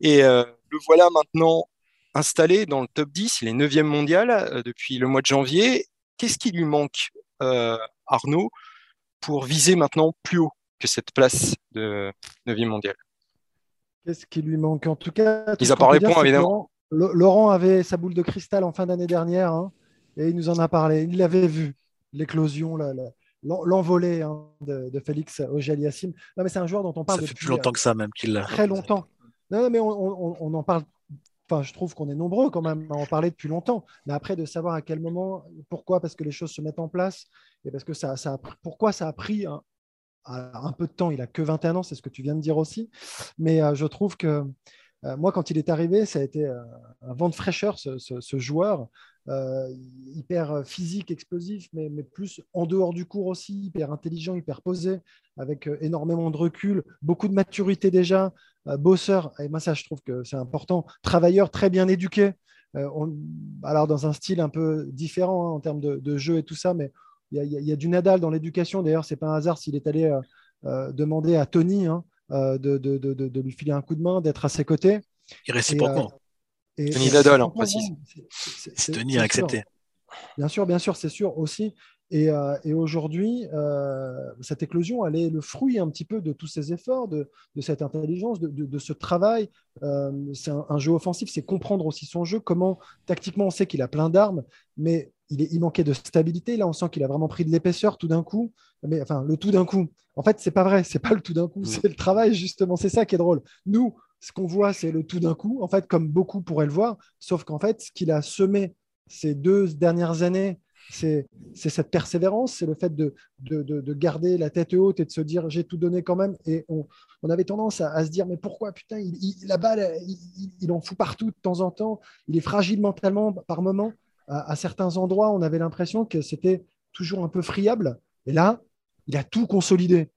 [SPEAKER 1] Et euh, le voilà maintenant installé dans le top 10. Il est 9e mondial euh, depuis le mois de janvier. Qu'est-ce qui lui manque, euh, Arnaud, pour viser maintenant plus haut que cette place de 9e mondial?
[SPEAKER 4] Qu'est-ce qui lui manque? En tout cas,
[SPEAKER 1] ils a parlé points, évidemment.
[SPEAKER 4] Laurent, avait sa boule de cristal en fin d'année dernière hein, et il nous en a parlé. Il l'avait vu, l'éclosion, l'envolée hein, de, Félix Auger-Aliassime. Non, mais c'est un joueur dont on parle
[SPEAKER 2] ça fait plus longtemps que ça, même qu'il l'a.
[SPEAKER 4] Très longtemps. Non, mais on, en parle. Enfin, je trouve qu'on est nombreux quand même à en parler depuis longtemps. Mais après, de savoir à quel moment, pourquoi, parce que les choses se mettent en place, et parce que ça, ça pourquoi ça a pris un, un, peu de temps. Il a que 21 ans, c'est ce que tu viens de dire aussi. Mais euh, je trouve que euh, moi, quand il est arrivé, ça a été euh, un vent de fraîcheur, ce, joueur. Hyper physique, explosif, mais, mais, plus en dehors du cours aussi, hyper intelligent, hyper posé, avec énormément de recul, beaucoup de maturité déjà, euh, bosseur, et moi ça je trouve que c'est important, travailleur très bien éduqué, euh, alors dans un style un peu différent hein, en termes de, jeu et tout ça, mais il y, a du Nadal dans l'éducation. D'ailleurs, c'est pas un hasard s'il est allé euh, demander à Tony hein, de, de, lui filer un coup de main, d'être à ses côtés.
[SPEAKER 2] Et réciproquement.
[SPEAKER 1] Et, Tony Nadal, en précise.
[SPEAKER 2] Tony a accepté.
[SPEAKER 4] Bien sûr, bien sûr, c'est sûr aussi. Euh, et, aujourd'hui, euh, cette éclosion, elle est le fruit un petit peu de tous ces efforts, de, cette intelligence, de, ce travail. Euh, c'est un, jeu offensif, c'est comprendre aussi son jeu, comment tactiquement on sait qu'il a plein d'armes, mais il, est, il, manquait de stabilité. Là, on sent qu'il a vraiment pris de l'épaisseur tout d'un coup. Mais enfin, le tout d'un coup. En fait, c'est pas vrai, c'est pas le tout d'un coup, c'est le travail justement. C'est ça qui est drôle. Nous, ce qu'on voit, c'est le tout d'un coup. En fait, comme beaucoup pourraient le voir, sauf qu'en fait, ce qu'il a semé ces deux dernières années c'est cette persévérance, c'est le fait de, garder la tête haute et de se dire j'ai tout donné quand même. Et on, avait tendance à, se dire mais pourquoi putain, il, la balle, il, en fout partout de temps en temps, il est fragile mentalement par moment. À, certains endroits, on avait l'impression que c'était toujours un peu friable. Et là, il a tout consolidé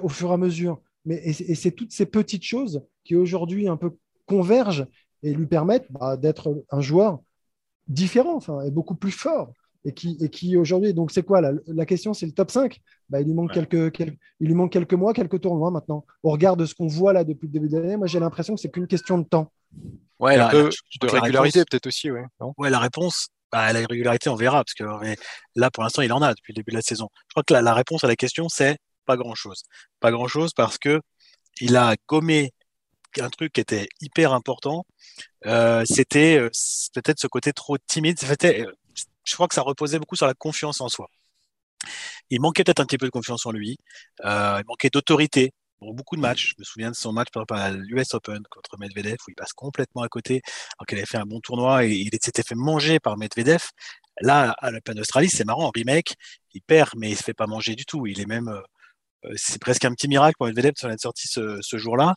[SPEAKER 4] au fur et à mesure. Mais, et c'est toutes ces petites choses qui aujourd'hui un peu convergent et lui permettent bah, d'être un joueur différent enfin, et beaucoup plus fort et qui, et qui aujourd'hui, donc c'est quoi la, la question C'est le top 5 bah, il, lui manque quelques, il lui manque quelques mois, quelques tournois maintenant. Au regard de ce qu'on voit là depuis le début de l'année, moi j'ai l'impression que c'est qu'une question de temps.
[SPEAKER 1] Ouais, la, de régularité peut-être aussi. Ouais,
[SPEAKER 2] ouais, la réponse, bah, la régularité, on verra, parce que là pour l'instant il en a depuis le début de la saison. Je crois que la, la réponse à la question c'est pas grand-chose. Pas grand-chose parce que il a gommé un truc qui était hyper important, euh, c'était euh, peut-être ce côté trop timide. C'était je crois que ça reposait beaucoup sur la confiance en soi. Il manquait peut-être un petit peu de confiance en lui. Euh, il manquait d'autorité beaucoup de matchs. Je me souviens de son match par exemple à l'US Open contre Medvedev où il passe complètement à côté alors qu'il avait fait un bon tournoi et il s'était fait manger par Medvedev. Là, à l'Open d'Australie, c'est marrant, remake, il perd, mais il se fait pas manger du tout. Il est même, c'est presque un petit miracle pour Medvedev de s'en être sorti ce, ce jour-là.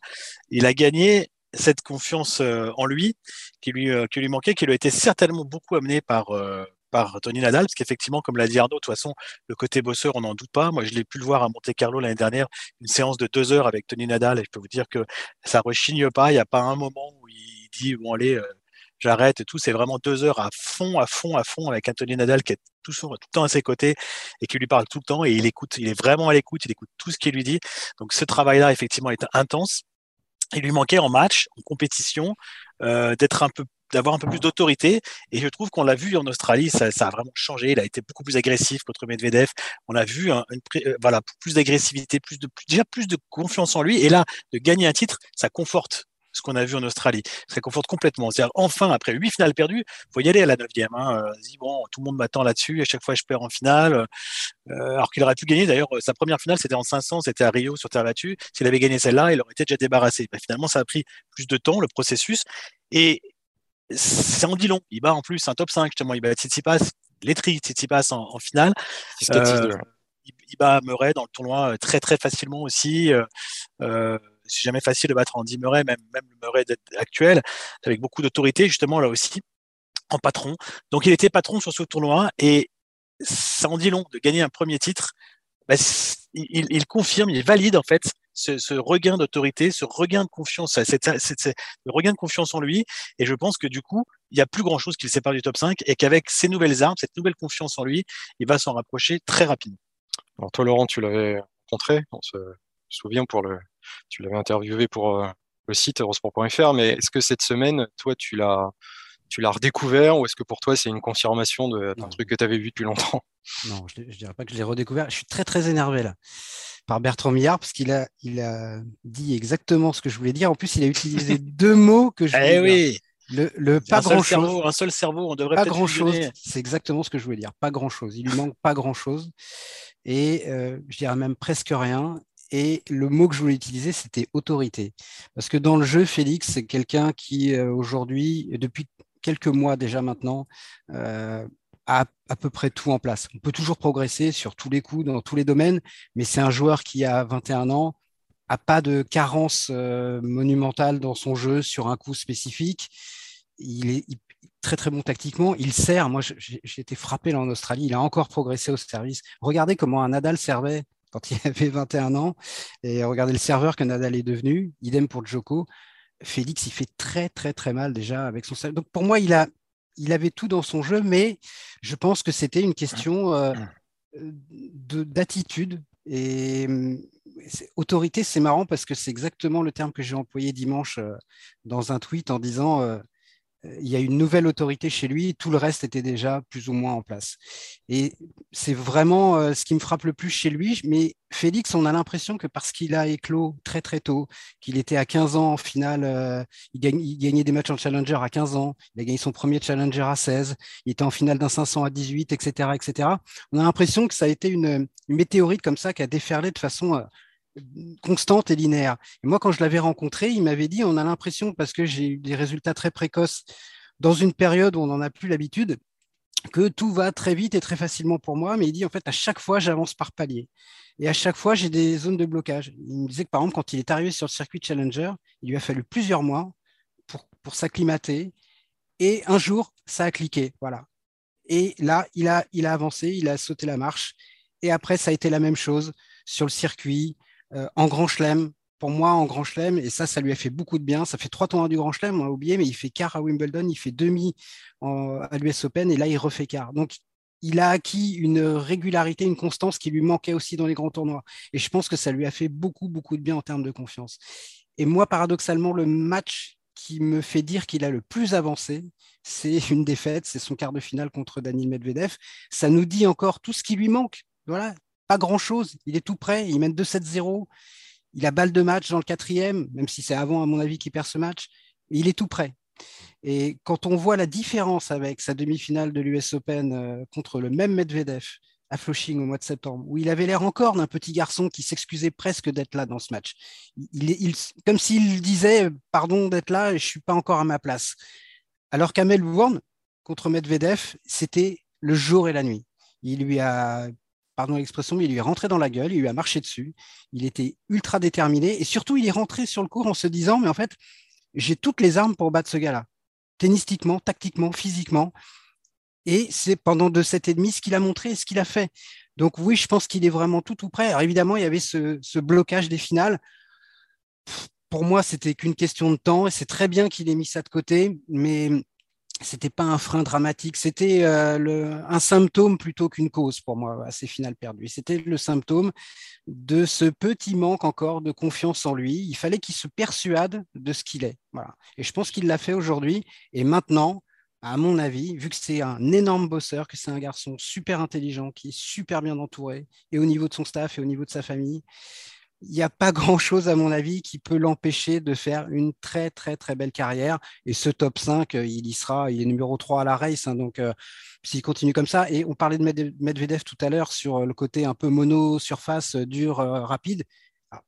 [SPEAKER 2] Il a gagné cette confiance en lui qui lui, qui lui manquait, qui lui a été certainement beaucoup amené par, Tony Nadal, parce qu'effectivement, comme l'a dit Arnaud, de toute façon, le côté bosseur, on n'en doute pas. Moi, je l'ai pu le voir à Monte Carlo l'année dernière, une séance de deux heures avec Tony Nadal, et je peux vous dire que ça rechigne pas. Il n'y a pas un moment où il dit bon allez, euh, j'arrête et tout. C'est vraiment deux heures à fond, à fond, à fond avec Anthony Nadal qui est tout le temps à ses côtés et qui lui parle tout le temps et il écoute. Il est vraiment à l'écoute. Il écoute tout ce qu'il lui dit. Donc ce travail-là, effectivement, est intense. Il lui manquait en match, en compétition, euh, d'être un peu d'avoir un peu plus d'autorité. Et je trouve qu'on l'a vu en Australie, ça, ça, a vraiment changé. Il a été beaucoup plus agressif contre Medvedev. On a vu un, euh, voilà, plus d'agressivité, plus de, déjà plus de confiance en lui. Et là, de gagner un titre, ça conforte ce qu'on a vu en Australie. Ça conforte complètement. C'est-à-dire, enfin, après huit finales perdues, faut y aller à la neuvième. Hein. Euh, bon, tout le monde m'attend là-dessus. À chaque fois, je perds en finale. Euh, alors qu'il aurait pu gagner. D'ailleurs, sa première finale, c'était en 500, c'était à Rio sur terre battue. S'il avait gagné celle-là, il aurait été déjà débarrassé. Ben, finalement, ça a pris plus de temps, le processus. Et c'est en dit long. Il bat en plus un top 5, justement. Il bat Tsitsipas, Letri Tsitsipas en, en finale. Euh, il, il, bat Murray dans le tournoi euh, très très facilement aussi. Euh, euh, c'est jamais facile de battre Andy Murray, même, même le Murray actuel, avec beaucoup d'autorité, justement, là aussi, en patron. Donc, il était patron sur ce tournoi et ça en dit long de gagner un premier titre. Bah, il, il, confirme, il valide en fait ce, ce regain d'autorité, ce regain de confiance, ce regain de confiance en lui. Et je pense que du coup, il n'y a plus grand chose qui le sépare du top 5 et qu'avec ces nouvelles armes, cette nouvelle confiance en lui, il va s'en rapprocher très rapidement.
[SPEAKER 1] Alors toi, Laurent, tu l'avais rencontré, on se souvient pour le, tu l'avais interviewé pour euh, le site eurosport.fr, mais est-ce que cette semaine, toi, tu l'as, tu l'as redécouvert ou est-ce que pour toi c'est une confirmation d'un truc que tu avais vu depuis longtemps?
[SPEAKER 3] Non, je ne dirais pas que je l'ai redécouvert. Je suis très très énervé là par Bertrand Millard parce qu'il a, il a dit exactement ce que je voulais dire. En plus, il a utilisé deux mots que je voulais
[SPEAKER 2] eh oui.
[SPEAKER 3] Le, le pas grand
[SPEAKER 2] chose. un seul cerveau, on devrait
[SPEAKER 3] pas grand chose. C'est exactement ce que je voulais dire. Pas grand chose. Il lui manque pas grand chose. Et euh, je dirais même presque rien. Et le mot que je voulais utiliser, c'était autorité. Parce que dans le jeu, Félix, c'est quelqu'un qui, euh, aujourd'hui, depuis quelques mois déjà maintenant, euh, a à peu près tout en place. On peut toujours progresser sur tous les coups, dans tous les domaines, mais c'est un joueur qui a 21 ans, a pas de carence euh, monumentale dans son jeu sur un coup spécifique. Il est très très bon tactiquement. Il sert. Moi, j'ai été frappé là en Australie. Il a encore progressé au service. Regardez comment un Nadal servait quand il avait 21 ans et regardez le serveur que Nadal est devenu. Idem pour Djoko. Félix, il fait très très très mal déjà avec son service. Donc pour moi, il a il avait tout dans son jeu, mais je pense que c'était une question euh, d'attitude. Et autorité, c'est marrant parce que c'est exactement le terme que j'ai employé dimanche euh, dans un tweet en disant euh, il y a une nouvelle autorité chez lui, tout le reste était déjà plus ou moins en place. Et c'est vraiment euh, ce qui me frappe le plus chez lui. Mais Félix, on a l'impression que parce qu'il a éclos très très tôt, qu'il était à 15 ans en finale, euh, il, gagnait des matchs en challenger à 15 ans, il a gagné son premier challenger à 16, il était en finale d'un 500 à 18, etc., etc. On a l'impression que ça a été une, météorite comme ça qui a déferlé de façon euh, constante et linéaire. Et moi, quand je l'avais rencontré, il m'avait dit, on a l'impression, parce que j'ai eu des résultats très précoces dans une période où on n'en a plus l'habitude, que tout va très vite et très facilement pour moi, mais il dit en fait à chaque fois j'avance par palier et à chaque fois j'ai des zones de blocage. Il me disait que par exemple quand il est arrivé sur le circuit Challenger, il lui a fallu plusieurs mois pour, pour s'acclimater et un jour ça a cliqué, voilà. Et là il a il a avancé, il a sauté la marche et après ça a été la même chose sur le circuit, euh, en Grand Chelem, pour moi, en Grand Chelem, et ça, ça lui a fait beaucoup de bien. Ça fait trois tournois du Grand Chelem, on a oublié, mais il fait quart à Wimbledon, il fait demi à l'US Open, et là, il refait quart. Donc, il a acquis une régularité, une constance qui lui manquait aussi dans les grands tournois. Et je pense que ça lui a fait beaucoup, beaucoup de bien en termes de confiance. Et moi, paradoxalement, le match qui me fait dire qu'il a le plus avancé, c'est une défaite, c'est son quart de finale contre Daniel Medvedev. Ça nous dit encore tout ce qui lui manque. Voilà, pas grand-chose. Il est tout prêt. Il mène 2-7-0. Il a balle de match dans le quatrième, même si c'est avant, à mon avis, qu'il perd ce match. Il est tout prêt. Et quand on voit la différence avec sa demi-finale de l'US Open euh, contre le même Medvedev à Flushing au mois de septembre, où il avait l'air encore d'un petit garçon qui s'excusait presque d'être là dans ce match. Il, comme s'il disait Pardon d'être là, je ne suis pas encore à ma place. Alors qu'à Melbourne, contre Medvedev, c'était le jour et la nuit. Il lui a, pardon l'expression, mais il lui est rentré dans la gueule, il lui a marché dessus. Il était ultra déterminé et surtout, il est rentré sur le cours en se disant, mais en fait, j'ai toutes les armes pour battre ce gars-là, tennistiquement, tactiquement, physiquement. Et c'est pendant de sept et demi ce qu'il a montré et ce qu'il a fait. Donc oui, je pense qu'il est vraiment tout tout prêt. Alors évidemment, il y avait ce, ce blocage des finales. Pour moi, c'était qu'une question de temps et c'est très bien qu'il ait mis ça de côté, mais c'était pas un frein dramatique, c'était euh, un symptôme plutôt qu'une cause pour moi à ces finales perdues. C'était le symptôme de ce petit manque encore de confiance en lui. Il fallait qu'il se persuade de ce qu'il est. Et je pense qu'il l'a fait aujourd'hui. Et maintenant, à mon avis, vu que c'est un énorme bosseur, que c'est un garçon super intelligent, qui est super bien entouré, et au niveau de son staff et au niveau de sa famille, il n'y a pas grand-chose, à mon avis, qui peut l'empêcher de faire une très, très, très belle carrière. Et ce top 5, euh, il y sera, il est numéro 3 à la race. Hein, donc, euh, s'il continue comme ça, et on parlait de Medvedev tout à l'heure sur le côté un peu mono, surface, dur, euh, rapide.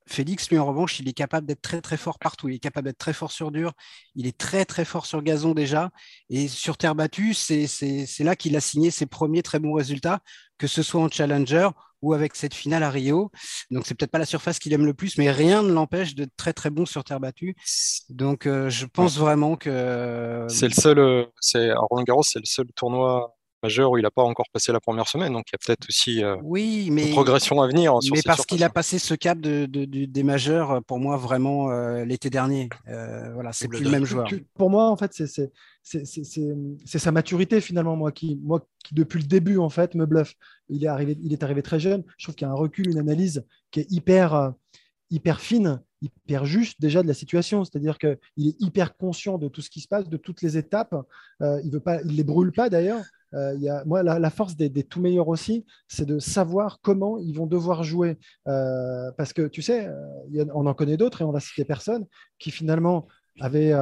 [SPEAKER 3] Félix, lui, en revanche, il est capable d'être très très fort partout. Il est capable d'être très fort sur dur. Il est très très fort sur gazon déjà. Et sur terre battue, c'est là qu'il a signé ses premiers très bons résultats, que ce soit en challenger ou avec cette finale à Rio. Donc c'est peut-être pas la surface qu'il aime le plus, mais rien ne l'empêche d'être très très bon sur terre battue. Donc euh, je pense vraiment que
[SPEAKER 1] c'est le seul. Euh, c'est Roland Garros, c'est le seul tournoi majeur où il n'a pas encore passé la première semaine. Donc il y a peut-être aussi euh,
[SPEAKER 3] oui, mais,
[SPEAKER 1] une progression à venir. Sur
[SPEAKER 3] mais parce qu'il a passé ce cap de, des majeurs, pour moi, vraiment euh, l'été dernier. voilà, c'est plus le même joueur.
[SPEAKER 4] Pour moi, en fait, c'est sa maturité finalement, moi qui, moi, qui depuis le début, en fait, me bluffe. Il est arrivé, il est arrivé très jeune. Je trouve qu'il y a un recul, une analyse qui est hyper, hyper fine hyper juste déjà de la situation, c'est-à-dire qu'il est hyper conscient de tout ce qui se passe, de toutes les étapes. il ne il les brûle pas d'ailleurs. Euh, moi, la, force des, tout meilleurs aussi, c'est de savoir comment ils vont devoir jouer. Euh, parce que tu sais, euh, on en connaît d'autres et on va citer personne qui finalement avaient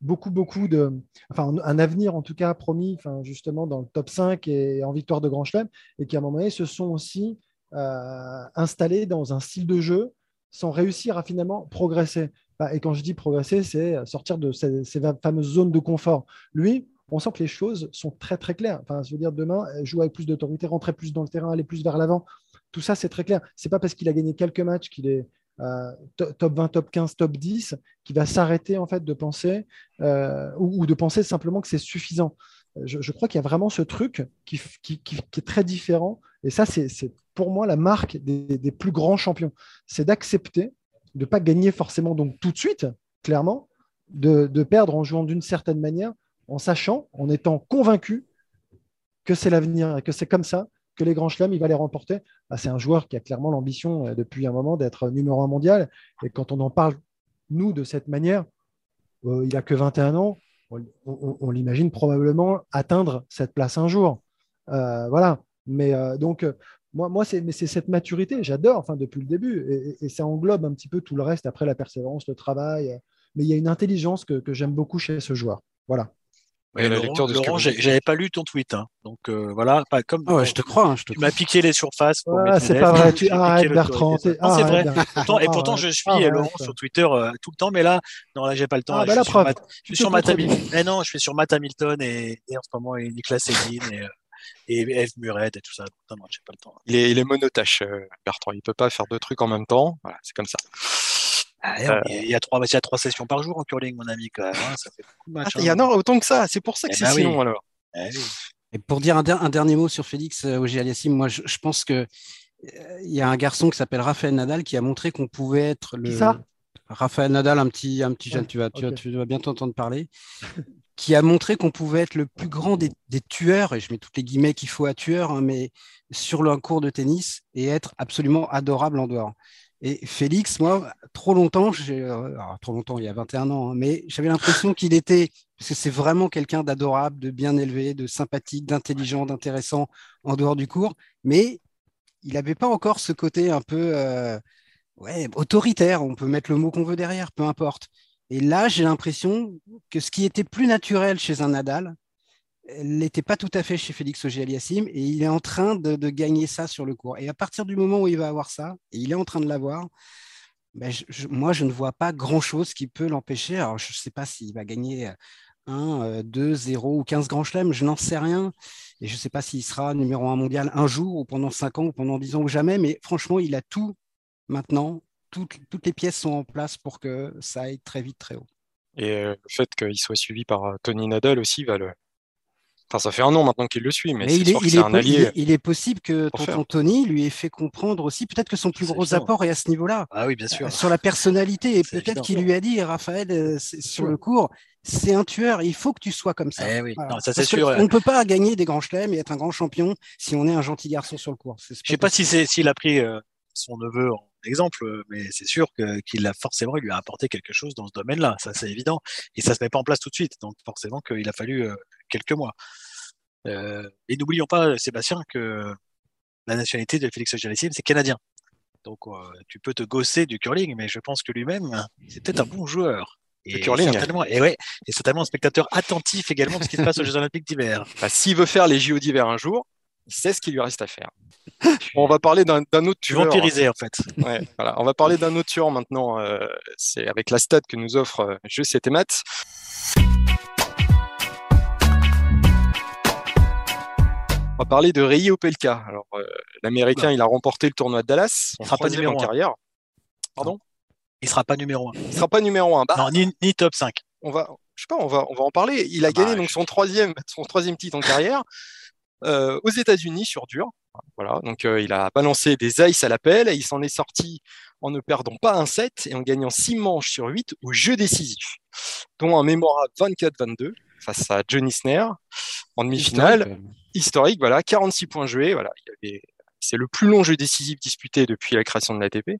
[SPEAKER 4] beaucoup, beaucoup de. Enfin, un avenir en tout cas promis, enfin, justement, dans le top 5 et en victoire de Grand Chelem, et qui à un moment donné se sont aussi installés dans un style de jeu sans réussir à finalement progresser. Et quand je dis progresser, c'est sortir de ces fameuses zones de confort. Lui, on sent que les choses sont très très claires. Enfin, je veux dire, demain, jouer avec plus d'autorité, rentrer plus dans le terrain, aller plus vers l'avant, tout ça, c'est très clair. C'est pas parce qu'il a gagné quelques matchs qu'il est euh, top 20, top 15, top 10 qu'il va s'arrêter en fait de penser euh, ou, de penser simplement que c'est suffisant. Je, crois qu'il y a vraiment ce truc qui, est très différent. Et ça, c'est pour moi la marque des, plus grands champions. C'est d'accepter de ne pas gagner forcément donc tout de suite, clairement, de perdre en jouant d'une certaine manière, en sachant, en étant convaincu que c'est l'avenir que c'est comme ça que les grands chelems, il va les remporter. Ah, c'est un joueur qui a clairement l'ambition euh, depuis un moment d'être numéro un mondial. Et quand on en parle, nous, de cette manière, euh, il n'a que 21 ans, on, l'imagine probablement atteindre cette place un jour. Euh, voilà. Mais donc, moi, moi c'est, cette maturité, j'adore, enfin, depuis le début. Et, ça englobe un petit peu tout le reste, après la persévérance, le travail. Mais il y a une intelligence que j'aime beaucoup chez ce joueur. Voilà.
[SPEAKER 2] Ouais, la lecture de Laurent, j'avais pas lu ton tweet, hein. donc euh, voilà, pas comme.
[SPEAKER 3] Ah ouais, je te crois. Hein, je te
[SPEAKER 2] tu m'as piqué les surfaces.
[SPEAKER 4] Ah, c'est pas vrai. Tu arrêtes Bertrand.
[SPEAKER 2] c'est vrai. et pourtant, je suis Laurent sur Twitter euh, tout le temps, mais là, non, là, j'ai pas le temps. Ah, bah, je, suis sur Matt, je suis sur Matt Hamilton. Mais non, je suis sur Matt Hamilton et, et en ce moment et Nicolas Seguin et. Euh, et Eve Muret et tout ça. Non, non, j'ai pas le temps.
[SPEAKER 1] Il est, il est monotache, Bertrand. Il peut pas faire deux trucs en même temps. Voilà, c'est comme ça.
[SPEAKER 2] Ah, euh, il, y a trois, il y a trois sessions par jour en curling, mon ami, quand même. Hein, ça fait beaucoup
[SPEAKER 1] de matchs, ah, il y en a autant que ça, c'est pour ça que eh c'est ben si long alors. Eh
[SPEAKER 3] Et pour dire un, dernier mot sur Félix euh, Auger Aliassim, moi je, pense que euh, il y a un garçon qui s'appelle Raphaël Nadal qui a montré qu'on pouvait être le.
[SPEAKER 4] Ça?
[SPEAKER 3] Raphaël Nadal, un petit, un petit jeune, tu vas, tu, tu vas bientôt entendre parler, qui a montré qu'on pouvait être le plus grand des, tueurs, et je mets toutes les guillemets qu'il faut à tueur, hein, mais sur le cours de tennis et être absolument adorable en dehors. Et Félix, moi, trop longtemps, euh, trop longtemps, il y a 21 ans, hein, mais j'avais l'impression qu'il était, parce que c'est vraiment quelqu'un d'adorable, de bien élevé, de sympathique, d'intelligent, d'intéressant en dehors du cours, mais il n'avait pas encore ce côté un peu euh, autoritaire, on peut mettre le mot qu'on veut derrière, peu importe. Et là, j'ai l'impression que ce qui était plus naturel chez un Nadal, n'était pas tout à fait chez Félix Auger-Aliassime et il est en train de, gagner ça sur le cours. Et à partir du moment où il va avoir ça, et il est en train de l'avoir, ben moi, je ne vois pas grand-chose qui peut l'empêcher. Alors, je ne sais pas s'il va gagner 1, 2, 0 ou 15 grands chelems, je n'en sais rien. Et je ne sais pas s'il sera numéro un mondial un jour ou pendant 5 ans ou pendant 10 ans ou jamais, mais franchement, il a tout maintenant. Toutes, toutes les pièces sont en place pour que ça aille très vite, très haut.
[SPEAKER 1] Et euh, le fait qu'il soit suivi par euh, Tony Nadal aussi va le. Enfin, ça fait un an maintenant qu'il le suit, mais,
[SPEAKER 3] Mais
[SPEAKER 1] c'est
[SPEAKER 3] il, est,
[SPEAKER 1] sûr
[SPEAKER 3] il,
[SPEAKER 1] un
[SPEAKER 3] il,
[SPEAKER 1] allié.
[SPEAKER 3] est, il est possible que
[SPEAKER 1] faire.
[SPEAKER 3] tonton Tony lui ait fait comprendre aussi, peut-être que son plus gros
[SPEAKER 2] évident.
[SPEAKER 3] apport est à ce niveau-là,
[SPEAKER 2] Ah oui, bien sûr.
[SPEAKER 3] euh, sur la personnalité. Et peut-être qu'il lui a dit, Raphaël, euh, c'est- sur
[SPEAKER 4] sûr.
[SPEAKER 3] le cours, c'est un tueur, il faut que tu sois comme ça.
[SPEAKER 2] Eh oui,
[SPEAKER 3] Voilà.
[SPEAKER 2] non, ça c'est sûr.
[SPEAKER 3] On ne peut pas gagner des grands chelems et être un grand champion si on est un gentil garçon sur le cours.
[SPEAKER 2] Je sais pas si c'est s'il a pris euh, son neveu en exemple, mais c'est sûr qu'il a forcément il lui a apporté quelque chose dans ce domaine-là, ça c'est évident. Et ça se met pas en place tout de suite, donc forcément qu'il a fallu euh, quelques mois. Euh, et n'oublions pas, Sébastien, que la nationalité de Félix Auger-Aliassime, c'est canadien. Donc euh, tu peux te gosser du curling, mais je pense que lui-même, c'est peut-être un bon joueur. Et
[SPEAKER 1] curling.
[SPEAKER 2] certainement, et ouais, et certainement un spectateur attentif également de ce qui se passe aux Jeux Olympiques d'hiver.
[SPEAKER 1] Bah, S'il veut faire les JO d'hiver un jour, sait ce qu'il lui reste à faire. on va parler d'un autre
[SPEAKER 2] Tu
[SPEAKER 1] tueur.
[SPEAKER 2] vampirisé en fait.
[SPEAKER 1] Ouais, voilà. On va parler d'un autre tueur maintenant. euh, c'est avec la stat que nous offre euh, Jeux C'était Maths. On va parler de Rei Opelka. Alors, euh, l'Américain, il a remporté le tournoi de Dallas,
[SPEAKER 2] Il sera pas numéro
[SPEAKER 1] en
[SPEAKER 2] un.
[SPEAKER 1] carrière. Pardon?
[SPEAKER 2] Il sera pas numéro un.
[SPEAKER 1] Il sera pas numéro un. Bah,
[SPEAKER 2] Non, ni, ni top 5.
[SPEAKER 1] on va, je sais pas, on va, on va en parler. Il a
[SPEAKER 2] Ah bah,
[SPEAKER 1] gagné donc
[SPEAKER 2] je-
[SPEAKER 1] son troisième, son troisième titre en carrière euh, aux États-Unis sur dur. Voilà, donc euh, il a balancé des ice à l'appel et il s'en est sorti en ne perdant pas un set et en gagnant six manches sur 8 au jeu décisif, dont un mémorable 24-22 face à Johnny Snare en demi-finale
[SPEAKER 3] Historique,
[SPEAKER 1] historique, voilà, 46 points joués, voilà, il y avait- c'est le plus long jeu décisif disputé depuis la création de l'ATP.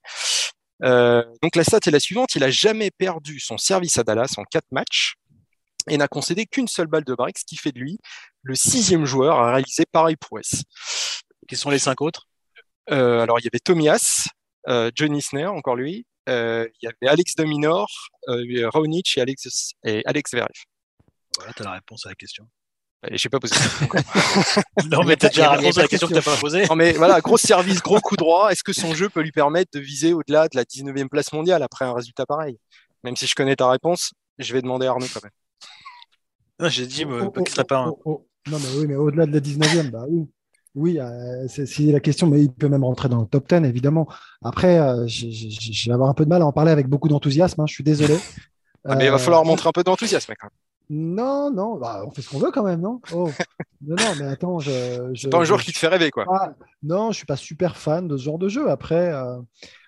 [SPEAKER 1] Euh, donc la stat est la suivante, il a jamais perdu son service à Dallas en quatre matchs et n'a concédé qu'une seule balle de break, ce qui fait de lui le sixième joueur à réaliser pareil prouesse.
[SPEAKER 2] Qui sont les cinq autres?
[SPEAKER 1] Euh, alors il y avait Tomias, euh, Johnny Snare, encore lui, euh, il y avait Alex Dominor, euh, Raonic et Alex, et Alex Zverev.
[SPEAKER 2] Voilà, tu as la réponse à la question.
[SPEAKER 1] Et j'ai pas posé.
[SPEAKER 2] Non, mais tu as déjà
[SPEAKER 3] pas
[SPEAKER 2] à la question que tu
[SPEAKER 3] question.
[SPEAKER 2] pas posée.
[SPEAKER 1] Non mais voilà, gros service, gros coup droit. Est-ce que son jeu peut lui permettre de viser au-delà de la 19e place mondiale après un résultat pareil? Même si je connais ta réponse, je vais demander à Arnaud quand même.
[SPEAKER 2] Non, J'ai dit,
[SPEAKER 4] Oh,
[SPEAKER 2] euh,
[SPEAKER 4] oh,
[SPEAKER 2] qu'il serait pas un.
[SPEAKER 4] oh, oh. Non, mais oui, mais au-delà de la 19e, bah oui. Oui, euh, c'est c'est la question, mais il peut même rentrer dans le top 10, évidemment. Après, euh, je vais avoir un peu de mal à en parler avec beaucoup d'enthousiasme, hein, je suis désolé.
[SPEAKER 1] Ah, mais il va
[SPEAKER 4] Euh,
[SPEAKER 1] falloir montrer un peu d'enthousiasme quand même.
[SPEAKER 4] Non, non, bah, on fait ce qu'on veut quand même, non? Oh. Non, non, mais attends, je. je
[SPEAKER 1] pas un joueur
[SPEAKER 4] je-
[SPEAKER 1] qui te fait rêver quoi.
[SPEAKER 4] Ah, non, je suis pas super fan de ce genre de jeu. Après, euh,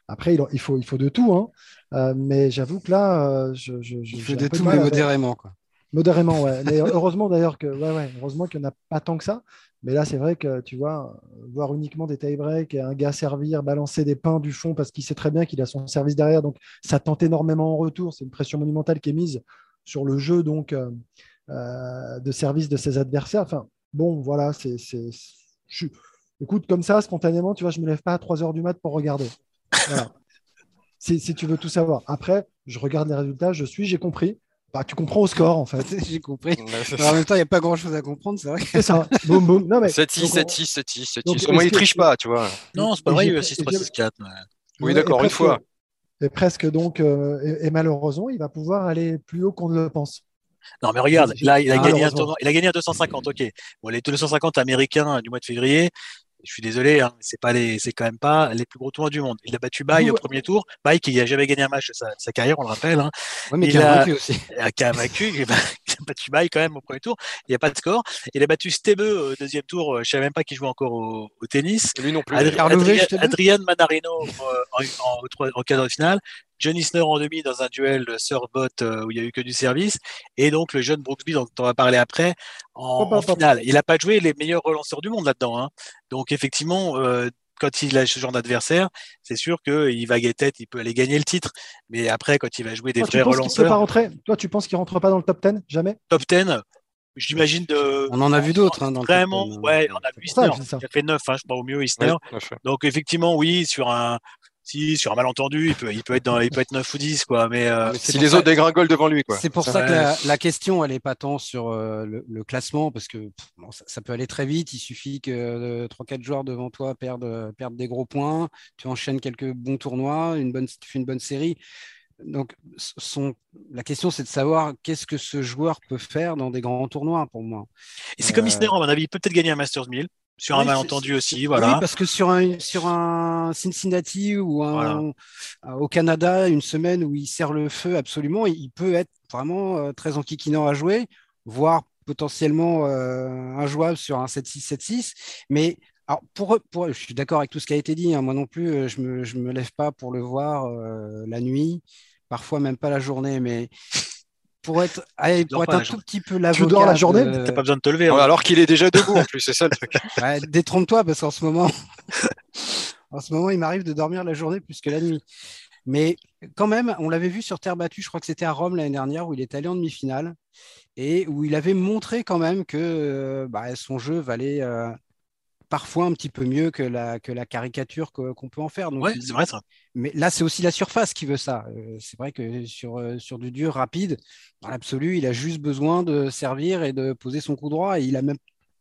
[SPEAKER 4] après il, faut, il faut de tout. hein. Euh, mais j'avoue que là, euh, je, je, je-
[SPEAKER 3] Il de tout, mais
[SPEAKER 4] avec-
[SPEAKER 3] modérément. Quoi.
[SPEAKER 4] Modérément, ouais. Mais heureusement d'ailleurs que, ouais, ouais, heureusement qu'il n'y en a pas tant que ça. Mais là, c'est vrai que tu vois, voir uniquement des tie-breaks et un gars servir, balancer des pains du fond parce qu'il sait très bien qu'il a son service derrière, donc ça tente énormément en retour. C'est une pression monumentale qui est mise sur le jeu donc euh, euh, de service de ses adversaires. Enfin, bon, voilà, c'est, c'est, je- écoute, comme ça, spontanément, tu vois, je me lève pas à 3 heures du mat pour regarder. Voilà. si, si tu veux tout savoir. Après, je regarde les résultats, je suis, j'ai compris. Bah, tu comprends au score, en fait.
[SPEAKER 3] J'ai compris. Mais en même temps, il n'y a pas grand chose à comprendre, c'est vrai.
[SPEAKER 4] C'est ça. boum, boum. Non, mais,
[SPEAKER 1] 7-6,
[SPEAKER 4] donc, on-
[SPEAKER 1] 7-6, 7-6, 7-6.
[SPEAKER 4] donc,
[SPEAKER 1] Au moins il
[SPEAKER 4] que-
[SPEAKER 1] triche pas, tu vois.
[SPEAKER 2] Non, c'est pas vrai, il y a
[SPEAKER 4] et
[SPEAKER 2] 6
[SPEAKER 4] j'ai-
[SPEAKER 2] 3 6 4 mais-
[SPEAKER 1] Oui,
[SPEAKER 4] Ouais,
[SPEAKER 1] d'accord, une fois.
[SPEAKER 4] Et presque donc, euh, et, et malheureusement, il va pouvoir aller plus haut qu'on ne le pense.
[SPEAKER 2] Non, mais regarde, là, il a gagné un tournoi, il a gagné à 250, ok. Bon, les 250 américains du mois de février, je suis désolé, hein, c'est pas les, c'est quand même pas les plus gros tournois du monde. Il a battu Bay au premier tour. Bay qui n'a jamais gagné un match de sa, carrière, on le rappelle, hein,
[SPEAKER 3] Ouais, mais
[SPEAKER 2] Il
[SPEAKER 3] qui a
[SPEAKER 2] a-
[SPEAKER 3] vaincu aussi.
[SPEAKER 2] qui a vaincu, il a battu Bay quand même au premier tour. Il n'y a pas de score. Il a battu Stebe au deuxième tour. Je savais même pas qu'il jouait encore au, au tennis.
[SPEAKER 1] Lui non plus.
[SPEAKER 2] Adri- Adrian Manarino euh, en, en, de finale, Johnny Snow en demi dans un duel serve-bot euh, où il y a eu que du service, et donc le jeune Brooksby dont on va parler après en, finale. Il n'a pas joué les meilleurs relanceurs du monde là-dedans. Hein. Donc effectivement, euh, quand il a ce genre d'adversaire, c'est sûr qu'il va tête, il peut aller gagner le titre. Mais après, quand il va jouer des
[SPEAKER 4] Toi, tu
[SPEAKER 2] vrais
[SPEAKER 4] peut pas
[SPEAKER 2] relanceurs,
[SPEAKER 4] rentrer? Toi, tu penses qu'il ne rentre pas dans le top 10 Jamais?
[SPEAKER 2] Top 10, j'imagine de.
[SPEAKER 3] On en a vu d'autres hein, dans le top
[SPEAKER 2] Vraiment,
[SPEAKER 3] 10, hein.
[SPEAKER 2] ouais, on a vu
[SPEAKER 4] C'est ça,
[SPEAKER 2] Isner,
[SPEAKER 4] ça.
[SPEAKER 2] a fait 9, hein, je crois au mieux Isner. Donc effectivement, oui, sur un si sur un malentendu, il peut il peut être dans il peut être 9 ou 10 quoi, mais euh,
[SPEAKER 3] Mais
[SPEAKER 1] Si les
[SPEAKER 3] ça-
[SPEAKER 1] autres dégringolent devant lui, quoi.
[SPEAKER 3] C'est pour
[SPEAKER 2] Ça
[SPEAKER 3] ça que la, la question, elle n'est pas tant sur euh, le, le classement, parce que pff, bon, ça, ça peut aller très vite. Il suffit que euh, 3-4 joueurs devant toi perdent, perdent des gros points. Tu enchaînes quelques bons tournois, une bonne, tu fais une bonne série. donc, son, la question, c'est de savoir qu'est-ce que ce joueur peut faire dans des grands tournois pour moi.
[SPEAKER 2] Et c'est comme Isner, à mon avis, il peut peut-être gagner un Masters 1000 sur un malentendu aussi, voilà.
[SPEAKER 3] Oui, parce que sur un, sur un Cincinnati ou un, au Canada, une semaine où il sert le feu absolument, il peut être vraiment euh, très enquiquinant à jouer, voire potentiellement euh, injouable sur un 7-6, 7-6. Mais alors pour, pour, je suis d'accord avec tout ce qui a été dit. Hein. moi non plus, euh, je ne me, je me lève pas pour le voir euh, la nuit, parfois même pas la journée. Mais pour être, pour être un tout petit peu l'avocat.
[SPEAKER 4] Tu dors la journée
[SPEAKER 2] Tu T'as pas besoin de te lever.
[SPEAKER 1] Hein. alors qu'il est déjà debout en plus, c'est ça le truc.
[SPEAKER 3] Détrompe-toi parce qu'en ce moment, en ce moment, il m'arrive de dormir la journée plus que la nuit. Mais quand même, on l'avait vu sur terre battue, je crois que c'était à Rome l'année dernière, où il est allé en demi-finale et où il avait montré quand même que euh, bah, son jeu valait euh, parfois un petit peu mieux que la, que la caricature qu'on peut en faire.
[SPEAKER 2] Oui, c'est vrai ça.
[SPEAKER 3] Mais là, c'est aussi la surface qui veut ça. Euh, c'est vrai que sur, sur du dur rapide, dans l'absolu, il a juste besoin de servir et de poser son coup droit et il a même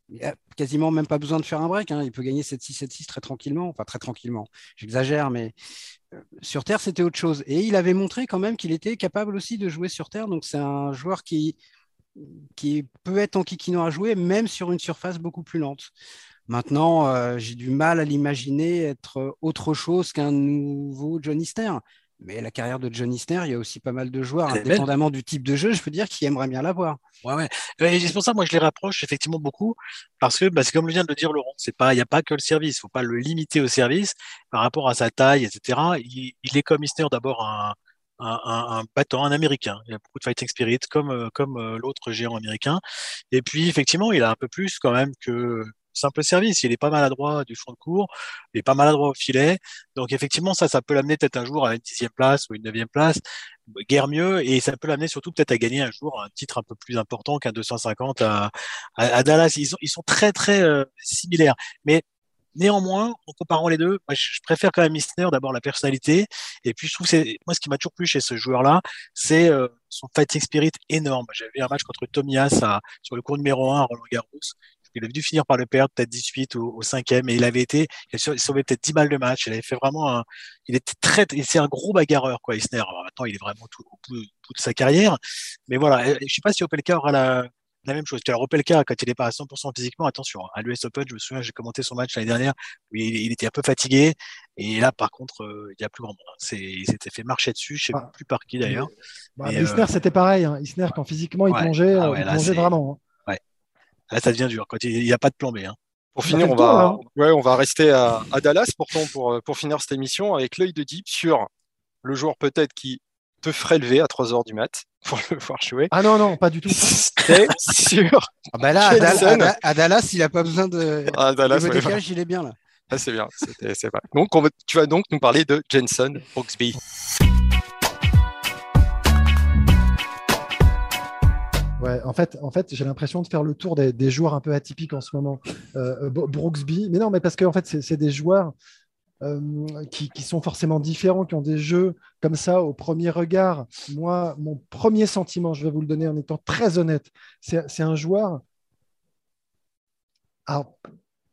[SPEAKER 3] il a quasiment même pas besoin de faire un break. Hein. Il peut gagner 7-6, 7-6 très tranquillement. Enfin, très tranquillement. J'exagère, mais euh, sur Terre, c'était autre chose. Et il avait montré quand même qu'il était capable aussi de jouer sur Terre. Donc, c'est un joueur qui, qui peut être en kikino à jouer, même sur une surface beaucoup plus lente. Maintenant, euh, j'ai du mal à l'imaginer être autre chose qu'un nouveau John Isner. Mais la carrière de John Isner, il y a aussi pas mal de joueurs, indépendamment du type de jeu, je peux dire, qui aimeraient bien l'avoir.
[SPEAKER 2] Ouais, ouais. c'est pour ça, moi, je les rapproche effectivement beaucoup, parce que, bah, c'est comme vient de le dire Laurent, c'est pas, il n'y a pas que le service, il faut pas le limiter au service par rapport à sa taille, etc. Il, est comme Isner d'abord un, un, un, battant, un américain. Il a beaucoup de fighting spirit, comme, euh, comme euh, l'autre géant américain. Et puis, effectivement, il a un peu plus quand même que simple service. Il est pas maladroit du fond de cours, il est pas maladroit au filet. Donc effectivement, ça, ça peut l'amener peut-être un jour à une dixième place ou une neuvième place, guère mieux, et ça peut l'amener surtout peut-être à gagner un jour un titre un peu plus important qu'un 250 à, Dallas. Ils sont, très très euh, similaires, mais Néanmoins, en comparant les deux, moi, je préfère quand même Isner d'abord la personnalité. Et puis je trouve c'est moi ce qui m'a toujours plu chez ce joueur-là, c'est euh, son fighting spirit énorme. J'avais un match contre Tomias sur le cours numéro 1 à Roland Garros il a dû finir par le perdre, peut-être 18 au, au cinquième, et il avait été, il a sauvé peut-être 10 balles de match. Il avait fait vraiment un, il était très, c'est un gros bagarreur, quoi, Isner. maintenant, il est vraiment tout, au bout, de sa carrière. Mais voilà, je sais pas si Opelka aura la, la même chose. Alors, Opelka, quand il n'est pas à 100% physiquement, attention, à l'US Open, je me souviens, j'ai commenté son match l'année dernière, où il, était un peu fatigué. Et là, par contre, euh, il n'y a plus grand monde. C'est, il s'était fait marcher dessus, je ne sais ah. plus par qui d'ailleurs.
[SPEAKER 4] Bah, Isner, euh, c'était pareil. Hein. Isner, quand physiquement, il plongeait, ah il plongeait vraiment. Hein.
[SPEAKER 2] Là, ça devient dur quand il n'y a pas de plan B. Hein.
[SPEAKER 1] Pour finir, on va, hein. ouais, on va rester à, Dallas pourtant pour, euh, pour finir cette émission avec l'œil de Deep sur le joueur peut-être qui te ferait lever à 3 heures du mat pour le voir jouer.
[SPEAKER 4] Ah non, non, pas du tout.
[SPEAKER 1] C'est sûr.
[SPEAKER 3] Ah bah là, à, Dallas, il n'a pas besoin de. À Dallas, il est bien là.
[SPEAKER 1] Ah, c'est bien. C'est Donc, tu vas donc nous parler de Jenson Brooksby.
[SPEAKER 4] En fait, en j'ai l'impression de faire le tour des, joueurs un peu atypiques en ce moment. Euh, Brooksby, mais non, mais parce qu'en fait, c'est des joueurs euh, qui, sont forcément différents, qui ont des jeux comme ça au premier regard. Moi, mon premier sentiment, je vais vous le donner en étant très honnête, c'est un joueur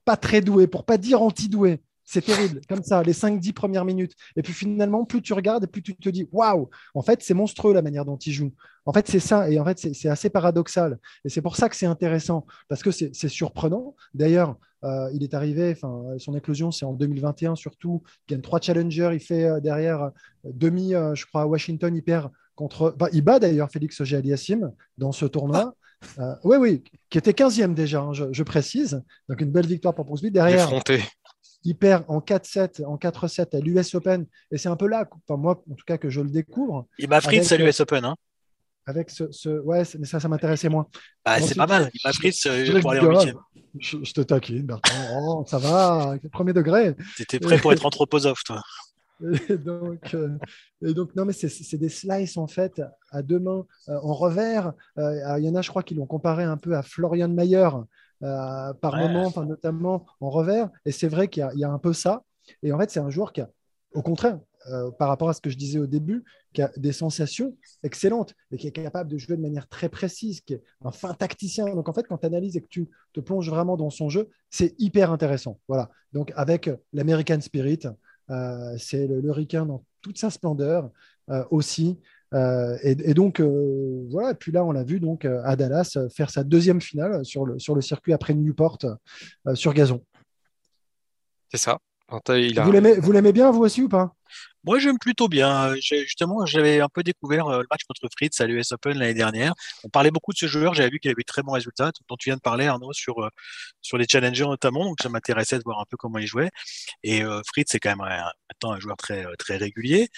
[SPEAKER 4] pas très doué, pour pas dire anti-doué, c'est terrible, comme ça, les 5-10 premières minutes. Et puis finalement, plus tu regardes, plus tu te dis waouh, en fait, c'est monstrueux la manière dont il joue. En fait, c'est ça. Et en fait, c'est assez paradoxal. Et c'est pour ça que c'est intéressant, parce que c'est surprenant. D'ailleurs, euh, il est arrivé, son éclosion, c'est en 2021 surtout. Il gagne trois challengers. Il fait euh, derrière euh, demi, je crois, à Washington. Il perd contre. Bah, il bat d'ailleurs Félix auger dans ce tournoi. oui, oui, qui était 15e déjà, hein, je, précise. Donc une belle victoire pour Bruce Derrière, il perd en 4-7, en 4-7 à l'US Open. Et c'est un peu là, enfin, moi, en tout cas, que je le découvre.
[SPEAKER 2] Il m'a Fritz à l'US Open. Hein.
[SPEAKER 4] Avec ce, Ouais, mais ça, ça m'intéressait moins.
[SPEAKER 2] Bah, c'est pas mal. Il m'a Fritz euh, pour aller en huitième.
[SPEAKER 4] Je, je, te taquine, Bertrand. Oh, ça va, premier degré.
[SPEAKER 2] Tu étais prêt pour être anthroposophe, toi.
[SPEAKER 4] Et donc, euh, et donc, non, mais c'est des slices en fait à deux mains euh, en revers. Il y en a, je crois, qui l'ont comparé un peu à Florian Mayer euh, par moment, notamment en revers. Et c'est vrai qu'il y, a un peu ça. Et en fait, c'est un joueur qui a, au contraire, euh, par rapport à ce que je disais au début, qui a des sensations excellentes et qui est capable de jouer de manière très précise, qui est un fin tacticien. Donc en fait, quand tu analyses et que tu te plonges vraiment dans son jeu, c'est hyper intéressant. Voilà. Donc avec l'American Spirit, euh, c'est le, le dans toute sa splendeur. aussi. Et, donc, voilà. Et puis là, on l'a vu donc à Dallas faire sa deuxième finale sur le, sur le circuit après Newport sur gazon.
[SPEAKER 1] C'est ça.
[SPEAKER 4] Vous l'aimez bien, vous aussi, ou pas?
[SPEAKER 2] Moi, j'aime plutôt bien. Justement, j'avais un peu découvert euh, le match contre Fritz à l'US Open l'année dernière. On parlait beaucoup de ce joueur. J'avais vu qu'il avait de très bons résultats, dont tu viens de parler, Arnaud, sur, euh, sur les challengers notamment. Donc, ça m'intéressait de voir un peu comment il jouait. Et euh, Fritz, c'est quand même un, maintenant un joueur très, très régulier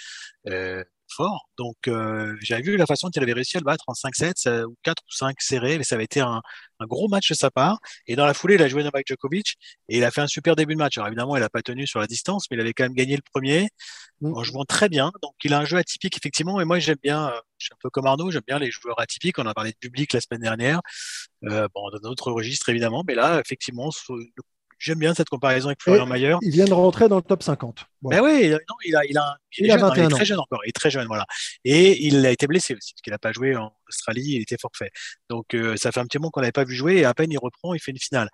[SPEAKER 2] fort. Donc, euh, j'avais vu la façon qu'il avait réussi à le battre en 5-7 ou 4 ou 5 serrés, mais ça avait été un, un, gros match de sa part. Et dans la foulée, il a joué Novak Djokovic et il a fait un super début de match. Alors évidemment, il n'a pas tenu sur la distance, mais il avait quand même gagné le premier mmh. en jouant très bien. Donc, il a un jeu atypique, effectivement. Et moi, j'aime bien, euh, je suis un peu comme Arnaud, j'aime bien les joueurs atypiques. On a parlé de public la semaine dernière, euh, bon, dans d'autres registres évidemment, mais là, effectivement, le J'aime bien cette comparaison avec Florian Mayer.
[SPEAKER 4] Il vient de rentrer dans le top 50.
[SPEAKER 2] Ben oui, non, il a, il a, il, est 21 très jeune encore, il est très jeune, voilà. Et il a été blessé aussi, parce qu'il n'a pas joué en Australie, il était forfait. Donc euh, ça fait un petit moment qu'on n'avait pas vu jouer, et à peine il reprend, il fait une finale.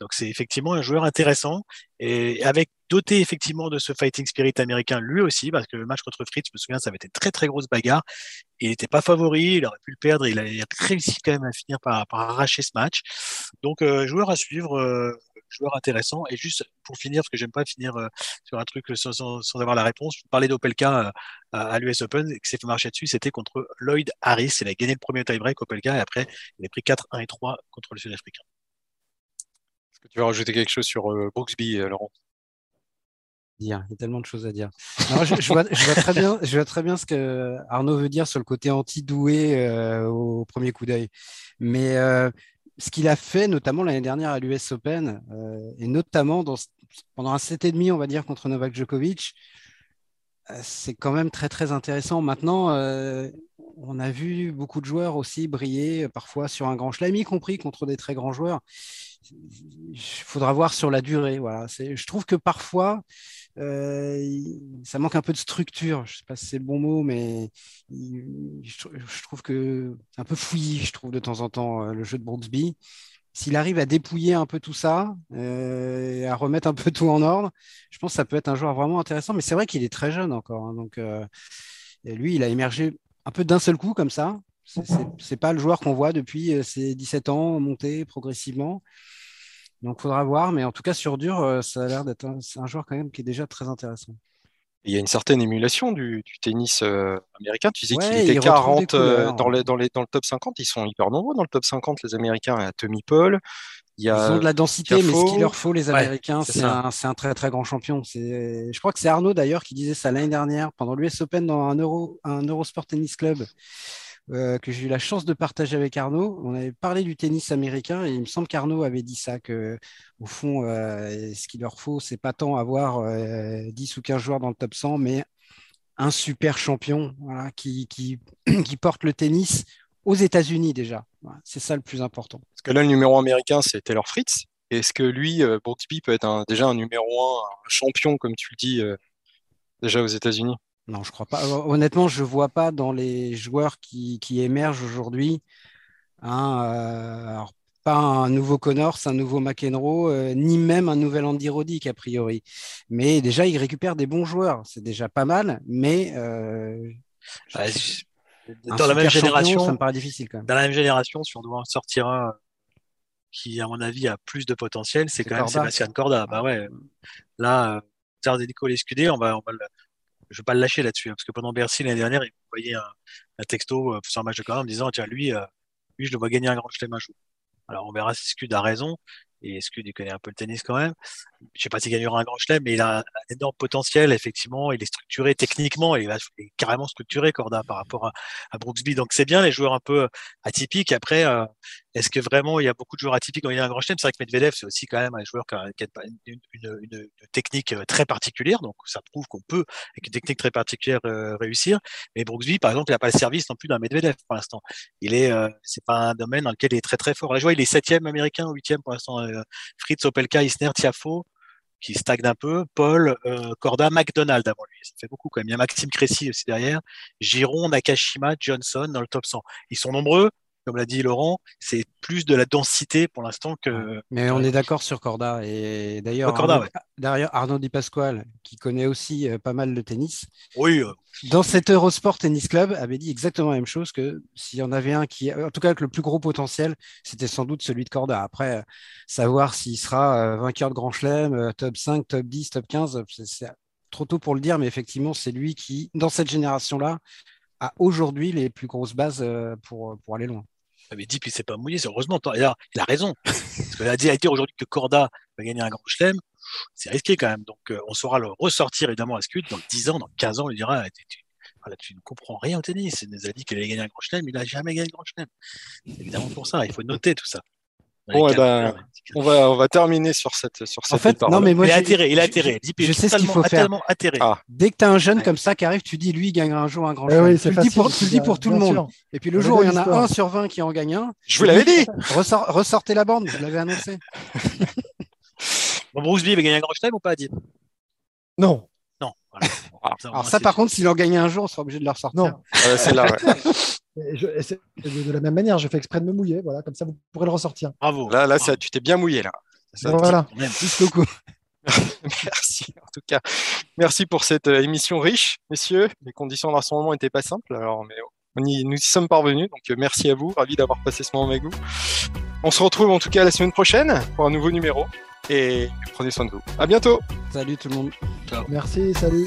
[SPEAKER 2] Donc c'est effectivement un joueur intéressant, et avec doté effectivement de ce fighting spirit américain lui aussi, parce que le match contre Fritz, je me souviens, ça avait été très très grosse bagarre. Il n'était pas favori, il aurait pu le perdre, il a réussi quand même à finir par, par arracher ce match. Donc euh, joueur à suivre. Euh, joueur intéressant. Et juste pour finir, parce que j'aime pas finir euh, sur un truc sans, sans, avoir la réponse, je parlais d'Opelka euh, à l'US Open et que s'est fait marcher dessus, c'était contre Lloyd Harris. Il a gagné le premier tie-break Opelka et après il a pris 4, 1 et 3 contre le Sud-Africain.
[SPEAKER 1] Est-ce que tu veux rajouter quelque chose sur euh, Brooksby, Laurent?
[SPEAKER 3] Dire. Il y a tellement de choses à dire. je, vois, très bien, je vois très bien ce que Arnaud veut dire sur le côté anti-doué au premier coup d'œil. Mais ce qu'il a fait notamment l'année dernière à l'US Open, euh, et notamment pendant un set et demi, on va dire, contre Novak Djokovic, euh, c'est quand même très très intéressant. Maintenant, euh, on a vu beaucoup de joueurs aussi briller parfois sur un grand chelem, y compris contre des très grands joueurs. Il faudra voir sur la durée. Voilà. Je trouve que parfois, ça manque un peu de structure. Je ne sais pas si c'est le bon mot, mais je, trouve que c'est un peu fouillis, je trouve, de temps en temps, euh, le jeu de Brooksby. S'il arrive à dépouiller un peu tout ça, euh, à remettre un peu tout en ordre, je pense que ça peut être un joueur vraiment intéressant. Mais c'est vrai qu'il est très jeune encore. Hein, donc, lui, il a émergé un peu d'un seul coup comme ça. Ce n'est pas le joueur qu'on voit depuis ses 17 ans monter progressivement. Donc, il faudra voir. Mais en tout cas, sur dur, euh, ça a l'air d'être un, joueur quand même qui est déjà très intéressant.
[SPEAKER 1] Il y a une certaine émulation du, tennis euh, américain. Tu disais qu'il était 40 euh, dans, dans, le top 50. Ils sont hyper nombreux dans le top 50, les Américains. A Tommy Paul. Il y a
[SPEAKER 3] Ils ont de la densité, mais ce qu'il leur faut, les Américains, c'est un, très très grand champion. Je crois que c'est Arnaud d'ailleurs qui disait ça l'année dernière pendant l'US Open dans un, Euro, un Eurosport Tennis Club. Euh, que j'ai eu la chance de partager avec Arnaud. On avait parlé du tennis américain et il me semble qu'Arnaud avait dit ça, que au fond, euh, ce qu'il leur faut, c'est pas tant avoir 10 euh, ou 15 joueurs dans le top 100, mais un super champion qui, porte le tennis aux États-Unis déjà. c'est ça le plus important.
[SPEAKER 1] Parce que là, le numéro américain, c'est Taylor Fritz. Est-ce que lui, Brooksby, peut être déjà un numéro 1, un champion, comme tu le dis, déjà aux États-Unis?
[SPEAKER 3] Non, je crois pas. Honnêtement, je ne vois pas dans les joueurs qui, émergent aujourd'hui euh, pas un nouveau Connors, un nouveau McEnroe, euh, ni même un nouvel Andy Roddick a priori. Mais déjà, il récupère des bons joueurs. C'est déjà pas mal, mais euh,
[SPEAKER 2] bah, dans la même génération, ça me paraît difficile quand même. Dans la même génération, si on doit en sortir un qui, à mon avis, a plus de potentiel, c'est quand même Sébastien Corda. Bah ouais, là, Nicolas Escudé, on va, on va le je vais pas le lâcher là-dessus, hein, parce que pendant Bercy l'année dernière, il m'envoyait un, un texto euh, sur un match de Corda en me disant tiens lui, euh, lui je le vois gagner un grand chelem un jour. Alors on verra si Scud a raison et Scud il connaît un peu le tennis quand même. Je sais pas s'il gagnera un grand chelem, mais il a un, énorme potentiel effectivement. Il est structuré techniquement, il est carrément structuré Corda par rapport à, à Brooksby. Donc c'est bien les joueurs un peu atypiques. Après, euh, est-ce que vraiment il y a beaucoup de joueurs atypiques a un grand chelem C'est vrai que Medvedev, c'est aussi quand même un joueur qui a, une, une, une, technique euh, très particulière, donc ça prouve qu'on peut, avec une technique très particulière, euh, réussir. Mais Brooksby, par exemple, il n'a pas le service non plus d'un Medvedev pour l'instant. Il est, euh, c'est pas un domaine dans lequel il est très très fort. Là, je il est septième américain, huitième pour l'instant. Fritz, Opelka, Isner, Tiafo qui stagne un peu, Paul, Corda, McDonald avant lui. Ça fait beaucoup quand même. Il y a Maxime Cressy aussi derrière, Giron, Nakashima, Johnson dans le top 100. Ils sont nombreux, comme l'a dit Laurent, c'est plus de la densité pour l'instant que.
[SPEAKER 3] Mais on est d'accord sur Corda. Et d'ailleurs,
[SPEAKER 2] Corda,
[SPEAKER 3] Arnaud,
[SPEAKER 2] ouais.
[SPEAKER 3] d'ailleurs, Arnaud Di Pasquale, qui connaît aussi euh, pas mal le tennis,
[SPEAKER 2] Oui, euh,
[SPEAKER 3] dans cet Eurosport Tennis Club, avait dit exactement la même chose que s'il y en avait un qui, en tout cas avec le plus gros potentiel, c'était sans doute celui de Corda. Après, euh, savoir s'il sera vainqueur de Grand Chelem, top 5, top 10, top 15, c'est- trop tôt pour le dire, mais effectivement, c'est lui qui, dans cette génération-là, a aujourd'hui les plus grosses bases pour, pour aller loin.
[SPEAKER 2] Avait dit puis c'est pas mouillé. c'est Heureusement, il a, il a raison. Parce qu'il a dit à dire aujourd'hui que Corda va gagner un grand chelem, c'est risqué quand même. Donc euh, on saura le ressortir évidemment à Scud dans 10 ans, dans 15 ans, on lui dira tu, tu- voilà, tu ne comprends rien au tennis. Il nous a dit qu'il allait gagner un grand chelem, il n'a jamais gagné un grand chelem. C'est évidemment pour ça, il faut noter tout ça.
[SPEAKER 1] Bon, eh ben, On va, on va terminer sur cette, sur cette
[SPEAKER 3] En fait,
[SPEAKER 1] parole.
[SPEAKER 3] non, mais moi,
[SPEAKER 2] il est atterré, il est
[SPEAKER 3] je-
[SPEAKER 2] atterré.
[SPEAKER 3] je- sais ce qu'il faut faire.
[SPEAKER 1] Ah.
[SPEAKER 3] Dès que tu as un jeune comme ça qui arrive, tu dis lui il gagnera un jour un grand
[SPEAKER 4] Eh oui,
[SPEAKER 3] tu,
[SPEAKER 4] c'est
[SPEAKER 3] le dis pour, tu le dis pour tout le monde.
[SPEAKER 4] sûr.
[SPEAKER 3] Et puis le
[SPEAKER 4] On
[SPEAKER 3] jour où il y en a un sur 20 qui en gagne un,
[SPEAKER 1] Je vous l'avais dit.
[SPEAKER 3] ressort- ressortez la bande, je l'avais annoncé.
[SPEAKER 2] Bon, Bruce Lee va gagner un grand chelem ou pas, Deep
[SPEAKER 4] Non,
[SPEAKER 2] Non. Voilà.
[SPEAKER 3] Alors ça
[SPEAKER 2] c'est-
[SPEAKER 3] par contre, s'il en gagne un jour, on sera obligé de le ressortir.
[SPEAKER 4] non.
[SPEAKER 1] Celle-là, ouais.
[SPEAKER 4] Et je- de, de la même manière, je fais exprès de me mouiller. Voilà, comme ça, vous pourrez le ressortir.
[SPEAKER 2] Bravo.
[SPEAKER 1] Là, là,
[SPEAKER 2] Bravo.
[SPEAKER 1] ça, tu t'es bien mouillé là. Ça,
[SPEAKER 4] voilà.
[SPEAKER 1] Merci en tout cas. Merci pour cette euh, émission riche, messieurs. Les conditions de rassemblement n'étaient pas simples, alors mais on y, nous y sommes parvenus. Donc euh, merci à vous, ravi d'avoir passé ce moment avec vous. On se retrouve en tout cas la semaine prochaine pour un nouveau numéro et prenez soin de vous. À bientôt.
[SPEAKER 3] Salut tout le monde.
[SPEAKER 4] Merci, salut.